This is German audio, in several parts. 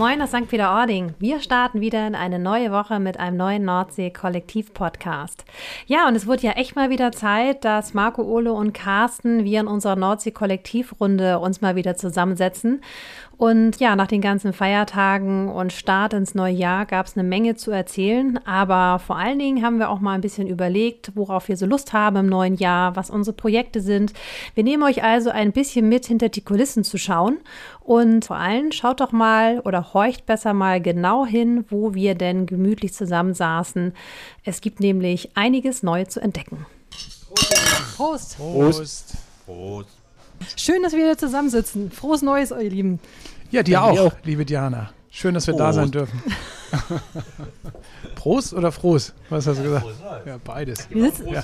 Moin aus St. Peter-Ording. Wir starten wieder in eine neue Woche mit einem neuen Nordsee-Kollektiv-Podcast. Ja, und es wird ja echt mal wieder Zeit, dass Marco, Ole und Carsten wir in unserer Nordsee-Kollektivrunde uns mal wieder zusammensetzen und ja, nach den ganzen Feiertagen und Start ins neue Jahr gab es eine Menge zu erzählen. Aber vor allen Dingen haben wir auch mal ein bisschen überlegt, worauf wir so Lust haben im neuen Jahr, was unsere Projekte sind. Wir nehmen euch also ein bisschen mit, hinter die Kulissen zu schauen. Und vor allem schaut doch mal oder horcht besser mal genau hin, wo wir denn gemütlich zusammensaßen. Es gibt nämlich einiges neu zu entdecken. Prost! Prost! Prost! Prost. Schön, dass wir hier zusammensitzen. Frohes Neues, ihr Lieben. Ja, dir auch, auch, liebe Diana. Schön, dass wir Prost. da sein dürfen. Prost oder Froß? Was hast du gesagt? Ja, beides. Wir sitzen, ja.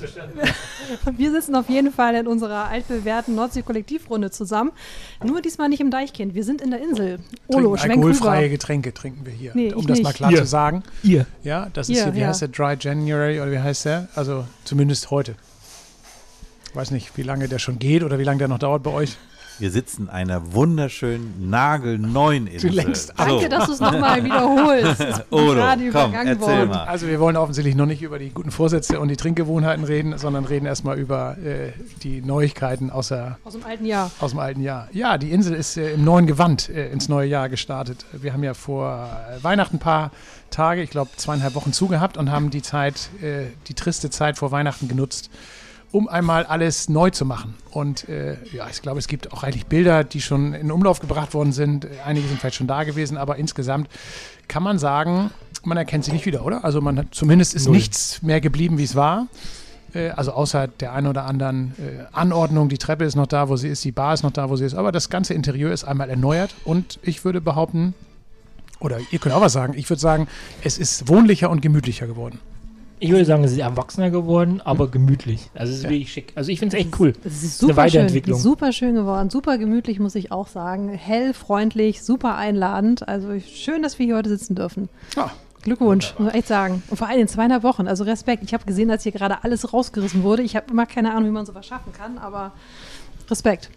wir sitzen, auf jeden Fall in unserer altbewährten Nordsee-Kollektivrunde zusammen. Nur diesmal nicht im Deichkind. Wir sind in der Insel. Olo, Alkoholfreie rüber. Getränke trinken wir hier. Nee, um das nicht. mal klar ihr. zu sagen. Ihr. Ja, das ist ihr, hier, wie ja. heißt der? Dry January oder wie heißt der? Also zumindest heute. Ich weiß nicht, wie lange der schon geht oder wie lange der noch dauert bei euch. Wir sitzen einer wunderschönen, nagelneuen Insel. Du längst Danke, dass du es nochmal wiederholst. Es Odo, gerade komm, erzähl worden. mal. Also wir wollen offensichtlich noch nicht über die guten Vorsätze und die Trinkgewohnheiten reden, sondern reden erstmal über äh, die Neuigkeiten aus, der, aus dem alten Jahr. Aus dem alten Jahr. Ja, die Insel ist äh, im neuen Gewand äh, ins neue Jahr gestartet. Wir haben ja vor äh, Weihnachten ein paar Tage, ich glaube zweieinhalb Wochen zugehabt und haben die Zeit, äh, die triste Zeit vor Weihnachten genutzt, um einmal alles neu zu machen. Und äh, ja, ich glaube, es gibt auch eigentlich Bilder, die schon in Umlauf gebracht worden sind. Einige sind vielleicht schon da gewesen, aber insgesamt kann man sagen, man erkennt sie nicht wieder, oder? Also man hat, zumindest ist Null. nichts mehr geblieben, wie es war. Äh, also außer der einen oder anderen äh, Anordnung, die Treppe ist noch da, wo sie ist, die Bar ist noch da, wo sie ist. Aber das ganze Interieur ist einmal erneuert und ich würde behaupten, oder ihr könnt auch was sagen, ich würde sagen, es ist wohnlicher und gemütlicher geworden. Ich würde sagen, es ist erwachsener geworden, aber gemütlich. Also es ist ja. wirklich schick. Also ich finde es echt cool. Es ist super eine Weiterentwicklung. Schön, super schön geworden, super gemütlich, muss ich auch sagen. Hell, freundlich, super einladend. Also schön, dass wir hier heute sitzen dürfen. Ja. Glückwunsch, muss ich echt sagen. Und vor allem in zweieinhalb Wochen. Also Respekt. Ich habe gesehen, dass hier gerade alles rausgerissen wurde. Ich habe immer keine Ahnung, wie man sowas schaffen kann, aber Respekt.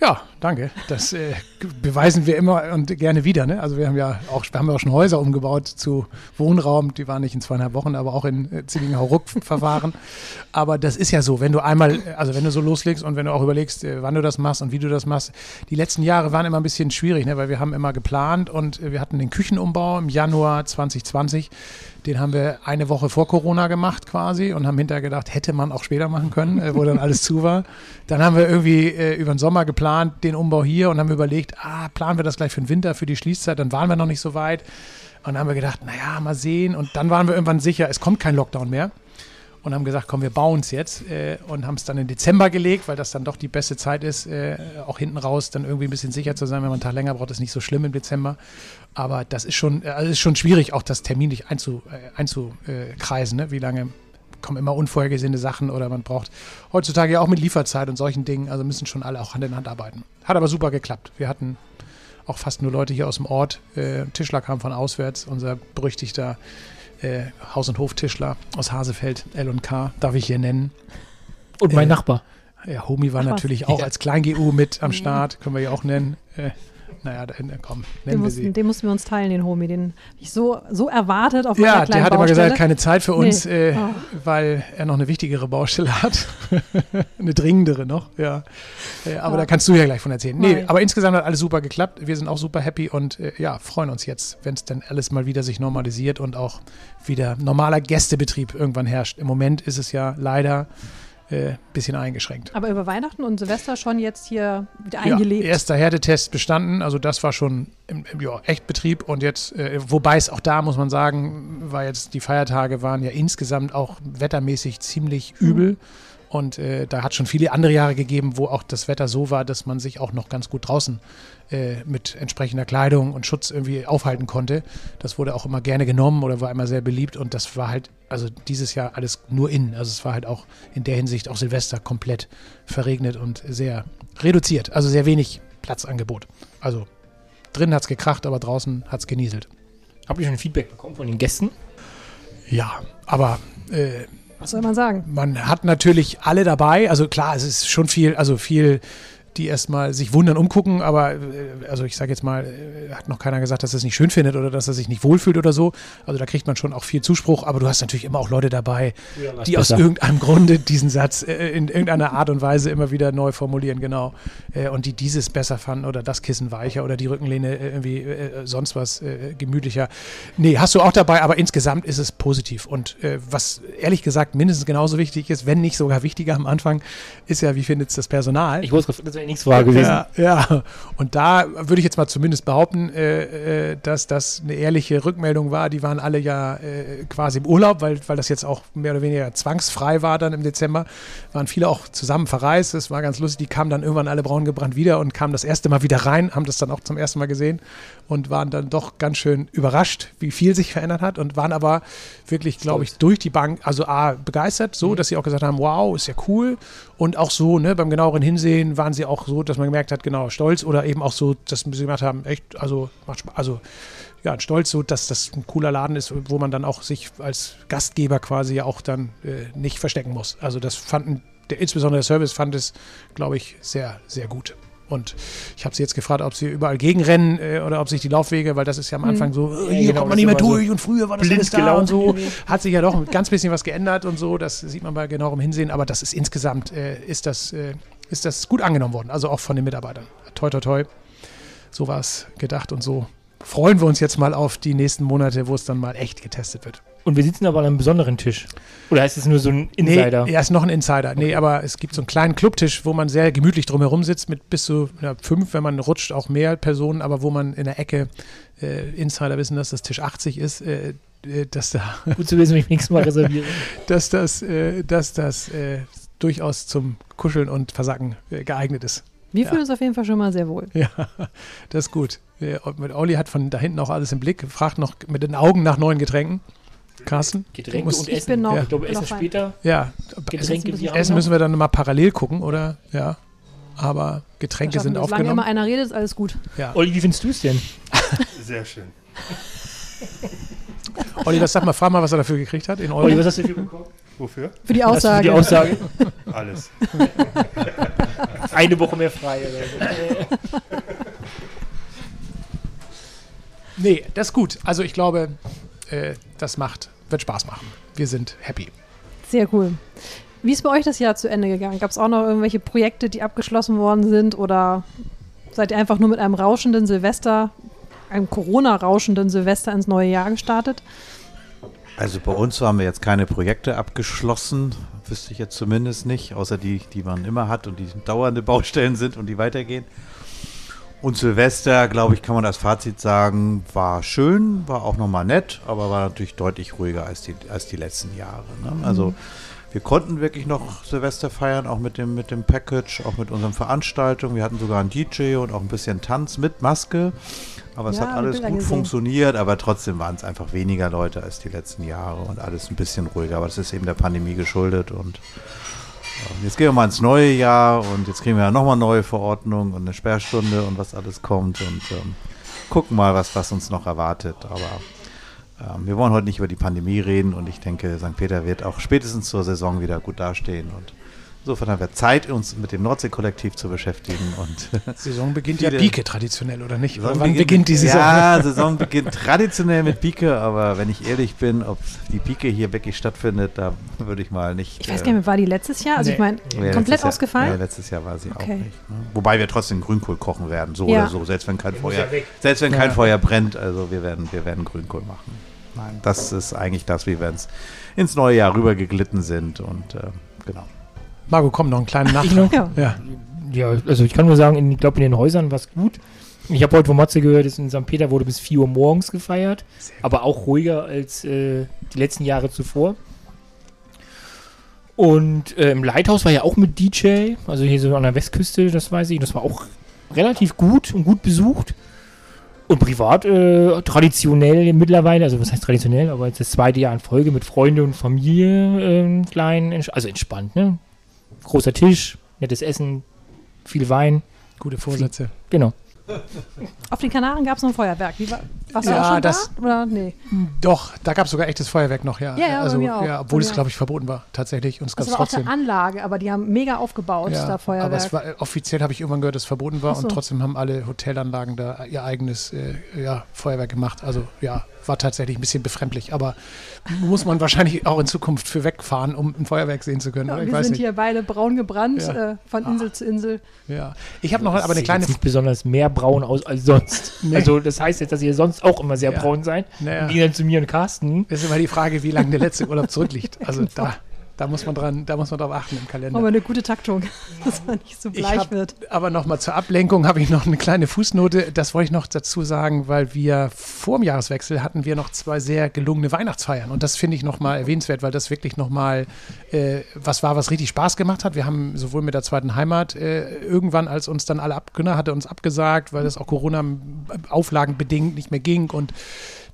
Ja, danke. Das äh, beweisen wir immer und gerne wieder. Ne? Also wir haben ja auch, wir haben ja auch schon Häuser umgebaut zu Wohnraum. Die waren nicht in zweieinhalb Wochen, aber auch in äh, Zillingen-Hauruck-Verfahren. aber das ist ja so, wenn du einmal, also wenn du so loslegst und wenn du auch überlegst, äh, wann du das machst und wie du das machst. Die letzten Jahre waren immer ein bisschen schwierig, ne? weil wir haben immer geplant und äh, wir hatten den Küchenumbau im Januar 2020 den haben wir eine Woche vor Corona gemacht quasi und haben hinterher gedacht, hätte man auch später machen können, äh, wo dann alles zu war. Dann haben wir irgendwie äh, über den Sommer geplant, den Umbau hier und haben überlegt, ah, planen wir das gleich für den Winter, für die Schließzeit. Dann waren wir noch nicht so weit. Und dann haben wir gedacht, naja, mal sehen. Und dann waren wir irgendwann sicher, es kommt kein Lockdown mehr und haben gesagt, komm, wir bauen es jetzt äh, und haben es dann in Dezember gelegt, weil das dann doch die beste Zeit ist, äh, auch hinten raus dann irgendwie ein bisschen sicher zu sein. Wenn man einen Tag länger braucht, ist nicht so schlimm im Dezember. Aber das ist schon, also ist schon schwierig, auch das terminlich einzu, äh, einzukreisen. Ne? Wie lange kommen immer unvorhergesehene Sachen oder man braucht heutzutage ja auch mit Lieferzeit und solchen Dingen, also müssen schon alle auch Hand in Hand arbeiten. Hat aber super geklappt. Wir hatten auch fast nur Leute hier aus dem Ort. Äh, Tischler kam von auswärts, unser berüchtigter äh, Haus- und Hoftischler aus Hasefeld, L&K, darf ich hier nennen. Und mein äh, Nachbar. Ja, Homi war Ach, natürlich auch ja. als Klein-GU mit am Start, können wir ja auch nennen. Äh, naja, da, komm, nennen den, mussten, den mussten wir uns teilen, den Homie. Den ich so, so erwartet auf ja, meiner kleinen Ja, der hat immer gesagt, keine Zeit für uns, nee. äh, oh. weil er noch eine wichtigere Baustelle hat. eine dringendere noch, ja. Äh, aber ja. da kannst du ja gleich von erzählen. Nee, Nein. aber insgesamt hat alles super geklappt. Wir sind auch super happy und äh, ja, freuen uns jetzt, wenn es dann alles mal wieder sich normalisiert und auch wieder normaler Gästebetrieb irgendwann herrscht. Im Moment ist es ja leider äh, bisschen eingeschränkt. Aber über Weihnachten und Silvester schon jetzt hier wieder eingelegt? Ja, erster Härtetest bestanden, also das war schon im, im ja, Echtbetrieb und jetzt, äh, wobei es auch da, muss man sagen, weil jetzt die Feiertage waren ja insgesamt auch wettermäßig ziemlich übel. Mhm. Und äh, da hat schon viele andere Jahre gegeben, wo auch das Wetter so war, dass man sich auch noch ganz gut draußen äh, mit entsprechender Kleidung und Schutz irgendwie aufhalten konnte. Das wurde auch immer gerne genommen oder war immer sehr beliebt. Und das war halt, also dieses Jahr alles nur innen. Also es war halt auch in der Hinsicht auch Silvester komplett verregnet und sehr reduziert. Also sehr wenig Platzangebot. Also drin hat es gekracht, aber draußen hat es genieselt. Habt ihr schon Feedback bekommen von den Gästen? Ja, aber äh, was soll man sagen? Man hat natürlich alle dabei. Also klar, es ist schon viel, also viel die erstmal sich wundern, umgucken, aber äh, also ich sage jetzt mal, äh, hat noch keiner gesagt, dass er es nicht schön findet oder dass er sich nicht wohlfühlt oder so. Also da kriegt man schon auch viel Zuspruch, aber du hast natürlich immer auch Leute dabei, Ja, die aus irgendeinem Grunde diesen Satz äh, in irgendeiner Art und Weise immer wieder neu formulieren, genau. Äh, und die dieses besser fanden oder das Kissen weicher oder die Rückenlehne äh, irgendwie äh, sonst was gemütlicher. Nee, hast du auch dabei, aber insgesamt ist es positiv. Und was ehrlich gesagt mindestens genauso wichtig ist, wenn nicht sogar wichtiger am Anfang, ist ja, wie findet es das Personal? Ich wusste, das wäre die nächste Frage gewesen. Ja, ja, und da würde ich jetzt mal zumindest behaupten, äh, äh, dass das eine ehrliche Rückmeldung war. Die waren alle ja äh, quasi im Urlaub, weil, weil das jetzt auch mehr oder weniger zwangsfrei war dann im Dezember. Waren viele auch zusammen verreist. Das war ganz lustig. Die kamen dann irgendwann alle braun gebrannt wieder und kamen das erste Mal wieder rein, haben das dann auch zum ersten Mal gesehen und waren dann doch ganz schön überrascht, wie viel sich verändert hat und waren aber wirklich, glaube ich, durch die Bank, also A, begeistert, so, dass sie auch gesagt haben, wow, ist ja cool und auch so, ne, beim genaueren Hinsehen waren sie auch so, dass man gemerkt hat, genau, stolz oder eben auch so, dass sie gemacht haben, echt, also macht Spaß, also ja, stolz so, dass das ein cooler Laden ist, wo man dann auch sich als Gastgeber quasi ja auch dann äh, nicht verstecken muss. Also das fanden, der, insbesondere der Service fand es, glaube ich, sehr, sehr gut. Und ich habe sie jetzt gefragt, ob sie überall gegenrennen äh, oder ob sich die Laufwege, weil das ist ja am Anfang so, äh, hier genau, kommt man nicht mehr immer so durch und früher war das blind alles da und so. Hat sich ja doch ein ganz bisschen was geändert und so, das sieht man bei genauerem Hinsehen, aber das ist insgesamt, äh, ist, das, äh, ist das gut angenommen worden, also auch von den Mitarbeitern. Toi, toi, toi. So war es gedacht und so freuen wir uns jetzt mal auf die nächsten Monate, wo es dann mal echt getestet wird. Und wir sitzen aber an einem besonderen Tisch. Oder heißt es nur so ein Insider? Nee, er ist noch ein Insider. Nee, aber es gibt so einen kleinen Clubtisch, wo man sehr gemütlich drumherum sitzt, mit bis zu ja, fünf, wenn man rutscht, auch mehr Personen, aber wo man in der Ecke, äh, Insider wissen, dass das Tisch 80 ist, äh, äh, dass, da, Gut zu wissen, wenn ich nächstes Mal reserviere. dass das, äh, dass das äh, durchaus zum Kuscheln und Versacken äh, geeignet ist. Wir Ja. fühlen uns auf jeden Fall schon mal sehr wohl. Ja, das ist gut. Mit Olli hat von da hinten auch alles im Blick, fragt noch mit den Augen nach neuen Getränken. Carsten? Getränke und Ich Essen. bin noch- ich glaube, bin Essen später. Ja, Getränke, Essen wir Essen müssen wir dann mal parallel gucken, oder? Ja. Aber Getränke sind wir. Solange aufgenommen. immer einer redet, ist alles gut. Ja. Olli, wie findest du es denn? Sehr schön. Olli, das sag mal, frag mal, was er dafür gekriegt hat in Olli, was hast du dafür bekommen? Wofür? Für die du für Aussage. die Aussage? Alles. Eine Woche mehr frei. Oder so. Nee, das ist gut. Also ich glaube, äh, das macht, wird Spaß machen. Wir sind happy. Sehr cool. Wie ist bei euch das Jahr zu Ende gegangen? Gab es auch noch irgendwelche Projekte, die abgeschlossen worden sind? Oder seid ihr einfach nur mit einem rauschenden Silvester, einem Corona-rauschenden Silvester ins neue Jahr gestartet? Also bei uns haben wir jetzt keine Projekte abgeschlossen, wüsste ich jetzt zumindest nicht, außer die, die man immer hat und die dauernde Baustellen sind und die weitergehen. Und Silvester, glaube ich, kann man als Fazit sagen, war schön, war auch nochmal nett, aber war natürlich deutlich ruhiger als die, als die letzten Jahre. Ne? Also wir konnten wirklich noch Silvester feiern, auch mit dem, mit dem Package, auch mit unseren Veranstaltungen. Wir hatten sogar einen DJ und auch ein bisschen Tanz mit Maske. Aber es Ja, hat hab alles gut funktioniert, aber trotzdem waren es einfach weniger Leute als die letzten Jahre und alles ein bisschen ruhiger. Aber das ist eben der Pandemie geschuldet und jetzt gehen wir mal ins neue Jahr und jetzt kriegen wir ja nochmal neue Verordnungen und eine Sperrstunde und was alles kommt und ähm, gucken mal, was, was uns noch erwartet. Aber ähm, wir wollen heute nicht über die Pandemie reden und ich denke, St. Peter wird auch spätestens zur Saison wieder gut dastehen und insofern haben wir Zeit, uns mit dem Nordsee-Kollektiv zu beschäftigen und Saison beginnt ja Pike traditionell, oder nicht? Saison Oder wann beginnt die Saison? Ja, Saison beginnt traditionell mit Pike, aber wenn ich ehrlich bin, ob die Pike hier wirklich stattfindet, da würde ich mal nicht. Ich weiß gar nicht war die letztes Jahr? Also ich Nee. meine, äh, ja, komplett letztes Jahr- ausgefallen? Ja, letztes Jahr war sie auch Okay. nicht. Ne? Wobei wir trotzdem Grünkohl kochen werden, so Ja. oder so, selbst wenn kein Feuer, ja selbst wenn kein Ja. Feuer brennt, also wir werden, wir werden Grünkohl machen. Nein, das ist eigentlich das, wie wir ins, ins neue Jahr rübergeglitten sind und äh, genau. Marco, komm, noch einen kleinen? Nachtrag. Ja. Ja. Ja, also ich kann nur sagen, in, ich glaube in den Häusern war es gut. Ich habe heute von Matze gehört, dass in St. Peter wurde bis 4 Uhr morgens gefeiert, aber auch ruhiger als äh, die letzten Jahre zuvor. Und äh, im Lighthouse war ja auch mit DJ, also hier so an der Westküste, das weiß ich, das war auch relativ gut und gut besucht. Und privat äh, traditionell mittlerweile, also was heißt traditionell, aber jetzt das zweite Jahr in Folge mit Freunde und Familie, ähm, klein, also entspannt, ne? Großer Tisch, nettes Essen, viel Wein, Gute Vorsätze. genau. Auf den Kanaren gab es noch ein Feuerwerk. Wie war, warst du Ja, auch schon das- da? Oder? Nee. Doch, da gab es sogar echtes Feuerwerk noch, ja. Ja, ja, also, auch. ja obwohl es, glaube ich, verboten war, tatsächlich. Und es gab Das war trotzdem. der Anlage, aber die haben mega aufgebaut, Ja, da Feuerwerk. aber es war äh, offiziell habe ich irgendwann gehört, dass es verboten war so. und trotzdem haben alle Hotelanlagen da ihr eigenes äh, ja, Feuerwerk gemacht. Also ja, war tatsächlich ein bisschen befremdlich, aber muss man wahrscheinlich auch in Zukunft für wegfahren, um ein Feuerwerk sehen zu können. ja, oder? Ich wir weiß sind nicht. hier beide braun gebrannt, Ja. Ah. äh, von Insel zu Insel. Ja. Ich habe noch aber eine Sieht kleine jetzt nicht besonders mehr braun aus als sonst. Nee. Also das heißt jetzt, dass ihr sonst auch immer sehr Ja. braun seid. Naja. Im Gegensatz zu mir und Carsten. ist immer die Frage, wie lange der letzte Urlaub zurückliegt. Also Genau. da, da muss man dran, da muss man drauf achten im Kalender. Aber eine gute Taktung, dass man nicht so Ich bleich hab, wird. aber nochmal zur Ablenkung habe ich noch eine kleine Fußnote. Das wollte ich noch dazu sagen, weil wir vor dem Jahreswechsel hatten wir noch zwei sehr gelungene Weihnachtsfeiern. Und das finde ich nochmal erwähnenswert, weil das wirklich nochmal äh, was war, was richtig Spaß gemacht hat. Wir haben sowohl mit der zweiten Heimat äh, irgendwann, als uns dann alle abgönner hatte uns abgesagt, weil das auch Corona-Auflagen bedingt nicht mehr ging. Und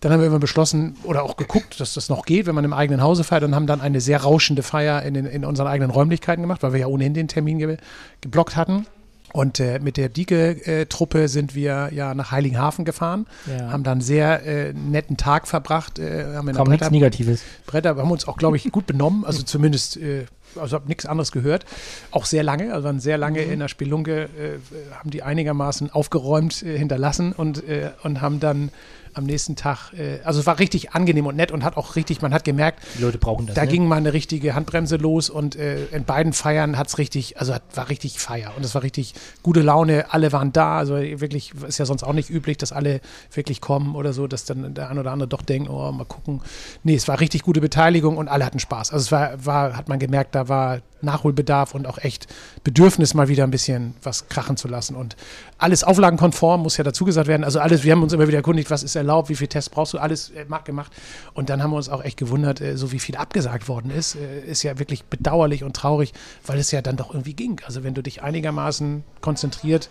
dann haben wir immer beschlossen oder auch geguckt, dass das noch geht, wenn man im eigenen Hause feiert und haben dann eine sehr rauschende Feier in, den, in unseren eigenen Räumlichkeiten gemacht, weil wir ja ohnehin den Termin ge geblockt hatten. Und äh, mit der Dieke-Truppe sind wir ja nach Heiligenhafen gefahren, Ja. haben dann einen sehr äh, netten Tag verbracht, äh, haben Kaum nichts Negatives. Bretter, haben uns auch, glaube ich, gut benommen, also zumindest, äh, also habe nichts anderes gehört. Auch sehr lange, also waren sehr lange in der Spelunke, äh, haben die einigermaßen aufgeräumt äh, hinterlassen und, äh, und haben dann am nächsten Tag, äh, also es war richtig angenehm und nett und hat auch richtig, man hat gemerkt, Die Leute brauchen das. da ne? ging mal eine richtige Handbremse los und äh, in beiden Feiern hat es richtig, also war richtig Feier und es war richtig gute Laune, alle waren da, also wirklich, ist ja sonst auch nicht üblich, dass alle wirklich kommen oder so, dass dann der ein oder andere doch denkt, oh, mal gucken. Nee, es war richtig gute Beteiligung und alle hatten Spaß. Also es war, war hat man gemerkt, da war Nachholbedarf und auch echt Bedürfnis, mal wieder ein bisschen was krachen zu lassen. Und alles auflagenkonform, muss ja dazu gesagt werden. Also alles, wir haben uns immer wieder erkundigt, was ist erlaubt, wie viel Tests brauchst du, alles äh, ma- gemacht. Und dann haben wir uns auch echt gewundert, äh, so wie viel abgesagt worden ist, äh, ist ja wirklich bedauerlich und traurig, weil es ja dann doch irgendwie ging. Also wenn du dich einigermaßen konzentriert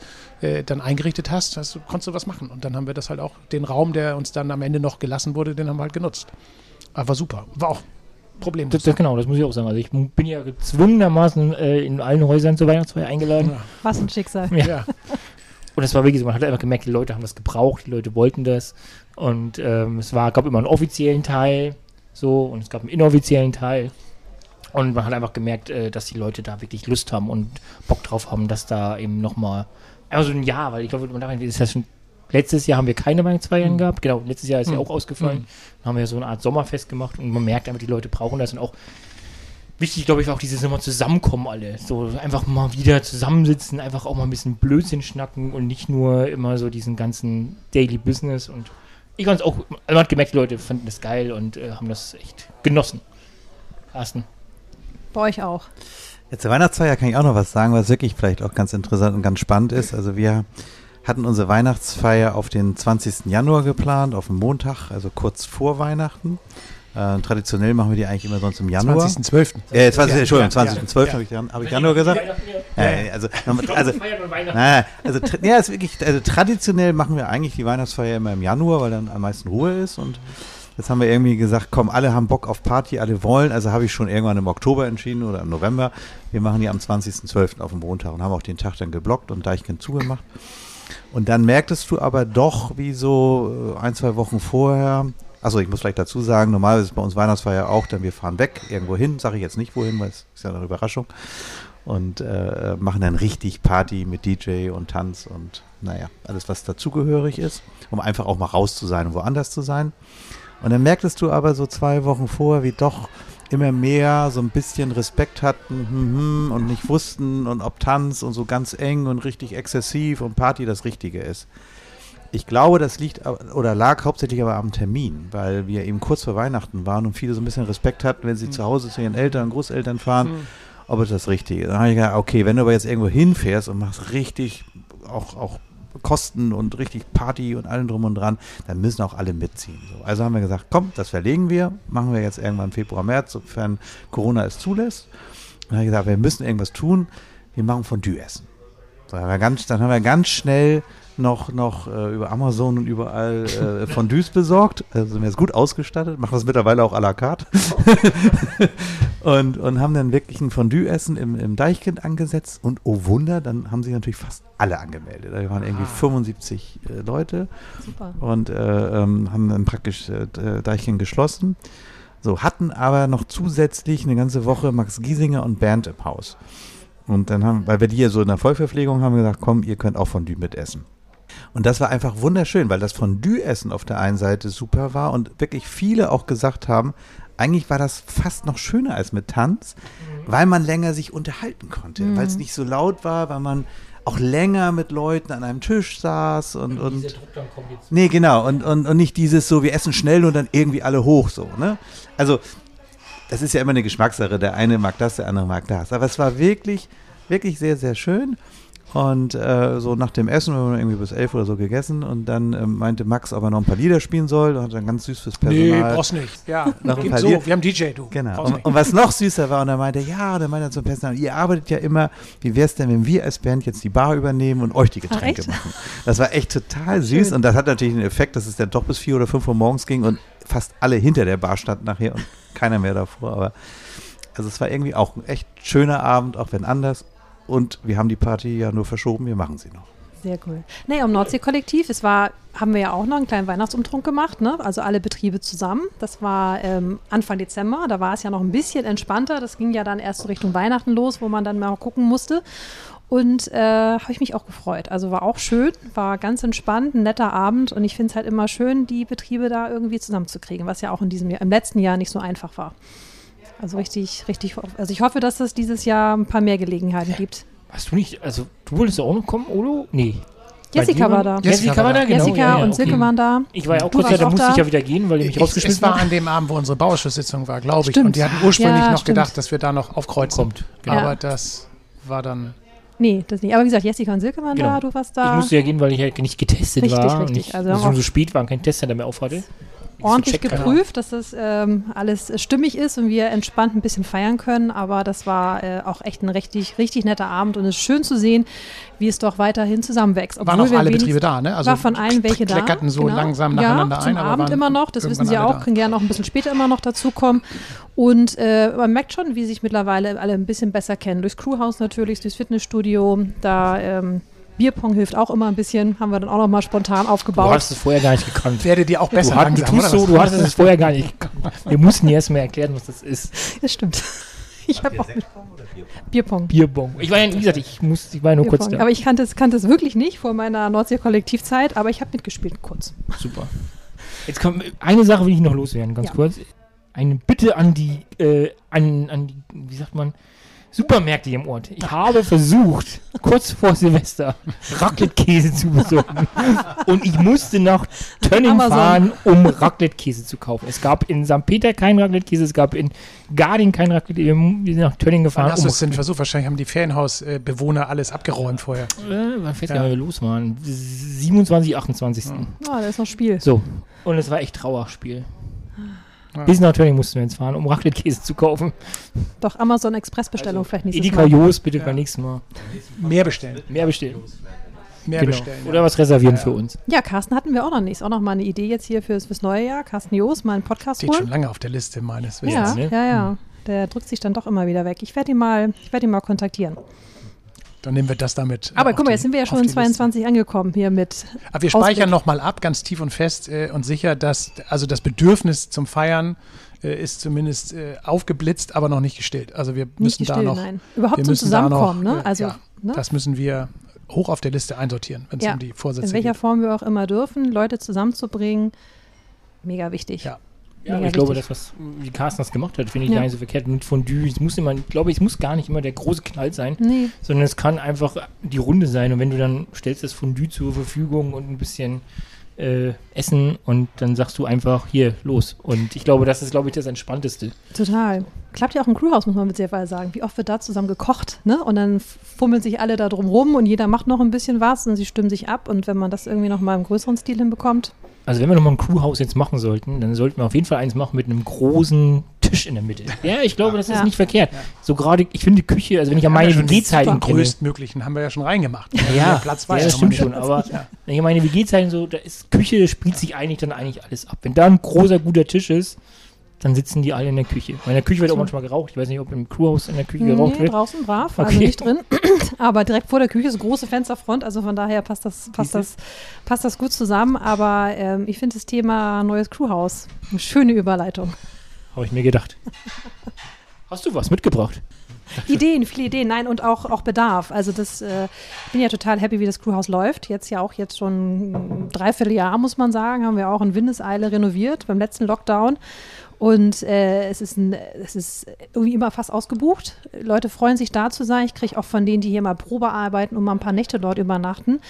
dann eingerichtet hast, hast konntest du was machen. Und dann haben wir das halt auch, den Raum, der uns dann am Ende noch gelassen wurde, den haben wir halt genutzt. Aber war super. War auch problemlos. Das, das, genau, das muss ich auch sagen. Also ich bin ja gezwungenermaßen äh, in allen Häusern zur Weihnachtsfeier eingeladen. Ja. Was ein Schicksal. Ja. ja. Und es war wirklich so, man hat einfach gemerkt, die Leute haben das gebraucht, die Leute wollten das. Und ähm, es war, gab immer einen offiziellen Teil, so, und es gab einen inoffiziellen Teil. Und man hat einfach gemerkt, äh, dass die Leute da wirklich Lust haben und Bock drauf haben, dass da eben nochmal, einfach so ein Jahr, weil ich glaube, man darf nicht- ist das schon, letztes Jahr haben wir keine Weihnachtsfeiern Mhm. gehabt, genau, letztes Jahr ist ja Mhm. auch ausgefallen. Dann haben wir so eine Art Sommerfest gemacht und man merkt einfach, die Leute brauchen das und auch wichtig, glaube ich, war auch dieses immer Zusammenkommen alle. So einfach mal wieder zusammensitzen, einfach auch mal ein bisschen Blödsinn schnacken und nicht nur immer so diesen ganzen Daily Business. Und ich fand es auch, man hat gemerkt, die Leute fanden das geil und äh, haben das echt genossen. Carsten. Bei euch auch. Jetzt zur Weihnachtsfeier kann ich auch noch was sagen, was wirklich vielleicht auch ganz interessant und ganz spannend ist. Also wir hatten unsere Weihnachtsfeier auf den 20. Januar geplant, auf den Montag, also kurz vor Weihnachten. Äh, traditionell machen wir die eigentlich immer sonst im Januar. 20.12. Äh, 20, Ja, Entschuldigung, ja, 20.12. ja. habe ich, hab ich Januar gesagt? Ja, Ja, ja, also, also, Nein, also, ja, ist wirklich, also traditionell machen wir eigentlich die Weihnachtsfeier immer im Januar, weil dann am meisten Ruhe ist und jetzt haben wir irgendwie gesagt, komm, alle haben Bock auf Party, alle wollen, also habe ich schon irgendwann im Oktober entschieden oder im November, wir machen die am 20.12. auf dem Montag und haben auch den Tag dann geblockt und Deichkind zugemacht. Und dann merktest du aber doch, wie so äh, ein, zwei Wochen vorher, also ich muss vielleicht dazu sagen, normalerweise ist bei uns Weihnachtsfeier auch, dann wir fahren weg, irgendwo hin, sage ich jetzt nicht wohin, weil es ist ja eine Überraschung und äh, machen dann richtig Party mit DJ und Tanz und naja, alles, was dazugehörig ist, um einfach auch mal raus zu sein und woanders zu sein. Und dann merktest du aber so zwei Wochen vorher, wie doch immer mehr so ein bisschen Respekt hatten hm, hm, und nicht wussten und ob Tanz und so ganz eng und richtig exzessiv und Party das Richtige ist. Ich glaube, das liegt oder lag hauptsächlich aber am Termin, weil wir eben kurz vor Weihnachten waren und viele so ein bisschen Respekt hatten, wenn sie zu Hause zu ihren Eltern und Großeltern fahren, ob es das Richtige ist. Dann habe ich gedacht, okay, wenn du aber jetzt irgendwo hinfährst und machst richtig auch, auch Kosten und richtig Party und allem drum und dran, dann müssen auch alle mitziehen. So. Also haben wir gesagt, komm, das verlegen wir, machen wir jetzt irgendwann Februar, März, sofern Corona es zulässt. Dann habe ich gesagt, wir müssen irgendwas tun, wir machen Fondue essen. So, haben wir ganz, dann haben wir ganz schnell noch, noch äh, über Amazon und überall äh, Fondues besorgt. Also sind wir jetzt gut ausgestattet, machen das mittlerweile auch à la carte. Und, und haben dann wirklich ein Fondue-Essen im, im Deichkind angesetzt. Und oh Wunder, dann haben sich natürlich fast alle angemeldet. Da waren irgendwie 75 äh, Leute Super. und äh, ähm, haben dann praktisch äh, Deichkind geschlossen. So, hatten aber noch zusätzlich eine ganze Woche Max Giesinger und Bernd im Haus. Und dann haben, weil wir die ja so in der Vollverpflegung haben, gesagt, komm, ihr könnt auch Fondue mitessen. Und das war einfach wunderschön, weil das Fondue-Essen auf der einen Seite super war und wirklich viele auch gesagt haben, eigentlich war das fast noch schöner als mit Tanz, weil man länger sich unterhalten konnte, weil es nicht so laut war, weil man auch länger mit Leuten an einem Tisch saß und, und jetzt. Nee, genau. Und, und, und nicht dieses so, wir essen schnell und dann irgendwie alle hoch so, ne? Also, das ist ja immer eine Geschmackssache. Der eine mag das, der andere mag das. Aber es war wirklich, wirklich sehr, sehr schön. Und äh, so nach dem Essen, wir haben irgendwie bis elf oder so gegessen und dann ähm, meinte Max, ob er noch ein paar Lieder spielen soll. Und hat dann ganz süß fürs Nee, Personal. brauchst nicht. Ja, Noch ein paar so. Lieder. Wir haben DJ, du. Genau. Und, und was noch süßer war, und er meinte, ja, der meinte zum Personal, ihr arbeitet ja immer, wie wäre es denn, wenn wir als Band jetzt die Bar übernehmen und euch die Getränke echt? machen? Das war echt total süß und das hat natürlich den Effekt, dass es dann doch bis vier oder fünf Uhr morgens ging und fast alle hinter der Bar standen nachher und keiner mehr davor. Aber also es war irgendwie auch ein echt schöner Abend, auch wenn anders. Und wir haben die Party ja nur verschoben, wir machen sie noch. Sehr cool. Nee, am Nordsee-Kollektiv, es war, haben wir ja auch noch einen kleinen Weihnachtsumtrunk gemacht, ne? Also alle Betriebe zusammen. Das war ähm, Anfang Dezember, da war es ja noch ein bisschen entspannter. Das ging ja dann erst so Richtung Weihnachten los, wo man dann mal gucken musste. Und äh, habe ich mich auch gefreut. Also war auch schön, war ganz entspannt, ein netter Abend. Und ich finde es halt immer schön, die Betriebe da irgendwie zusammenzukriegen, was ja auch in diesem Jahr, im letzten Jahr nicht so einfach war. Also richtig, richtig. Also ich hoffe, dass es dieses Jahr ein paar mehr Gelegenheiten gibt. Hast du nicht, also du wolltest ja auch noch kommen, Olo? Nee. Jessica war da. Jessica war da, genau. Jessica ja, ja, und okay. Silke waren da. Ich war ja auch Du kurz da, warst da musste da. ich ja wieder gehen, weil die mich Ich, rausgeschmissen es war an dem Abend, wo unsere Bauausschusssitzung war, glaube ich. Stimmt. Und die hatten ursprünglich Ja, noch stimmt. gedacht, dass wir da noch aufkreuzen. Kommt, genau. Aber das war dann. Nee, das nicht. Aber wie gesagt, Jessica und Silke waren Genau. da, du warst Ich da. musste ja gehen, weil ich ja nicht getestet Richtig, war. und richtig. ich, Also also auch- so spät war und kein Tester, der mir aufhatte. Ordentlich geprüft, dass das ähm, alles stimmig ist und wir entspannt ein bisschen feiern können. Aber das war äh, auch echt ein richtig, richtig netter Abend und es ist schön zu sehen, wie es doch weiterhin zusammenwächst. Waren Obwohl auch wir alle Betriebe da, ne? war von allen welche da. kleckerten so genau. langsam nacheinander ja, zum ein. aber Abend waren immer noch, das wissen Sie auch, da. können gerne auch ein bisschen später immer noch dazukommen. Und äh, man merkt schon, wie sich mittlerweile alle ein bisschen besser kennen. Durchs Crewhaus natürlich, durchs Fitnessstudio, da ähm, Bierpong hilft auch immer ein bisschen, haben wir dann auch noch mal spontan Du aufgebaut. hast es vorher gar nicht gekannt. Werdet ihr auch Du, besser du langsam, tust oder so, was? du hast es vorher gar nicht gekannt. Wir mussten dir erst mal erklären, was das ist. Das stimmt. Ich habe auch mit Bierpong. Bierbong. Ich war ja, wie gesagt, ich, muss, ich war ja nur kurz Bierpong. da. Aber ich kannte es, kannte es wirklich nicht vor meiner Nordsee-Kollektivzeit, aber ich habe mitgespielt kurz. Super. Jetzt kommt eine Sache will ich noch loswerden, ganz Ja. kurz. Eine Bitte an die, äh, an, an die, wie sagt man, Supermärkte hier im Ort. Ich habe versucht, kurz vor Silvester Raclette-Käse zu besorgen. Und ich musste nach Tönning Amazon. fahren, um Raclette-Käse zu kaufen. Es gab in St. Peter keinen Raclette-Käse, es gab in Garding keinen Raclette. Wir wir sind nach Tönning gefahren. hast du es denn versucht? Wahrscheinlich haben die Ferienhausbewohner alles abgeräumt vorher. Äh, wann fällt Ja. los, Mann? 27, 28. Ah, da ist noch Spiel. So. Und es war echt Trauerspiel. Ja. Bis nach Tönning mussten wir jetzt fahren, um Raclette-Käse zu kaufen. Doch Amazon Express-Bestellung vielleicht nächstes Edeka Mal. Jos, bitte Ja. beim nächsten Mal. Mehr bestellen. Mehr bestellen. Mehr Genau. bestellen. Oder was reservieren Ja, für ja. uns. Ja, Carsten hatten wir auch noch nicht. Ist auch noch mal eine Idee jetzt hier fürs, fürs neue Jahr. Carsten Joos, mal einen Podcast Steht schon holen. lange auf der Liste meines Ja, Wissens. ne? ja, ja. Der drückt sich dann doch immer wieder weg. Ich werde ihn mal, ich werde ihn mal kontaktieren. Dann nehmen wir das damit. äh, Aber guck mal, jetzt sind wir ja schon in die Liste. 22 angekommen hier mit. Aber wir speichern nochmal ab, ganz tief und fest äh, und sicher, dass also das Bedürfnis zum Feiern äh, ist zumindest äh, aufgeblitzt, aber noch nicht gestillt. Also wir müssen da gestillt, noch, nein. Überhaupt zum da noch, Zusammenkommen, ne? äh, Also, ja, ne? das müssen wir hoch auf der Liste einsortieren, wenn es Ja, um die Vorsätze in welcher geht. Form wir auch immer dürfen, Leute zusammenzubringen. Mega wichtig. Ja. Ja, Mega ich glaube, das, was wie Carsten das gemacht hat, finde ich Ja. gar nicht so verkehrt. Mit Fondue, es muss immer, ich glaube, es muss gar nicht immer der große Knall sein, Nee, sondern es kann einfach die Runde sein. Und wenn du dann stellst das Fondue zur Verfügung und ein bisschen äh, Essen und dann sagst du einfach, hier, los. Und ich glaube, das ist, glaube ich, das Entspannteste. total. Klappt ja auch im Crewhaus, muss man mit sehr viel sagen. Wie oft wird da zusammen gekocht, ne? Und dann fummeln sich alle da drum rum und jeder macht noch ein bisschen was und sie stimmen sich ab. Und wenn man das irgendwie noch mal im größeren Stil hinbekommt, Also wenn wir nochmal ein Crewhaus jetzt machen sollten, dann sollten wir auf jeden Fall eins machen mit einem großen Tisch in der Mitte. Ja, ich glaube, das ist Ja. nicht verkehrt. So gerade, ich finde die Küche, also wenn ich an meine ja WG-Zeiten kenne. größtmöglichen haben wir ja schon reingemacht. Ja, Platz ja, das ja stimmt schon, aber Ja. wenn ich an meine WG-Zeiten so, da ist Küche, spielt sich eigentlich dann eigentlich alles ab. Wenn da ein großer, guter Tisch ist, dann sitzen die alle in der Küche. Weil in der Küche wird auch manchmal geraucht. Ich weiß nicht, ob im Crewhaus in der Küche geraucht Nee, wird. draußen brav, also Okay. nicht drin. Aber direkt vor der Küche ist eine große Fensterfront, also von daher passt das, passt das, passt das gut zusammen. Aber ähm, ich finde das Thema neues Crewhaus eine schöne Überleitung. Habe ich mir gedacht. Hast du was mitgebracht? Ideen, viele Ideen, nein, und auch, auch Bedarf. Also das, äh, ich bin ja total happy, wie das Crewhaus läuft. Jetzt ja auch jetzt schon ein Dreivierteljahr, muss man sagen, haben wir auch in Windeseile renoviert beim letzten Lockdown. Und äh, es, ist ein, es ist irgendwie immer fast ausgebucht. Leute freuen sich da zu sein. Ich kriege auch von denen, die hier mal Probe arbeiten und mal ein paar Nächte dort übernachten,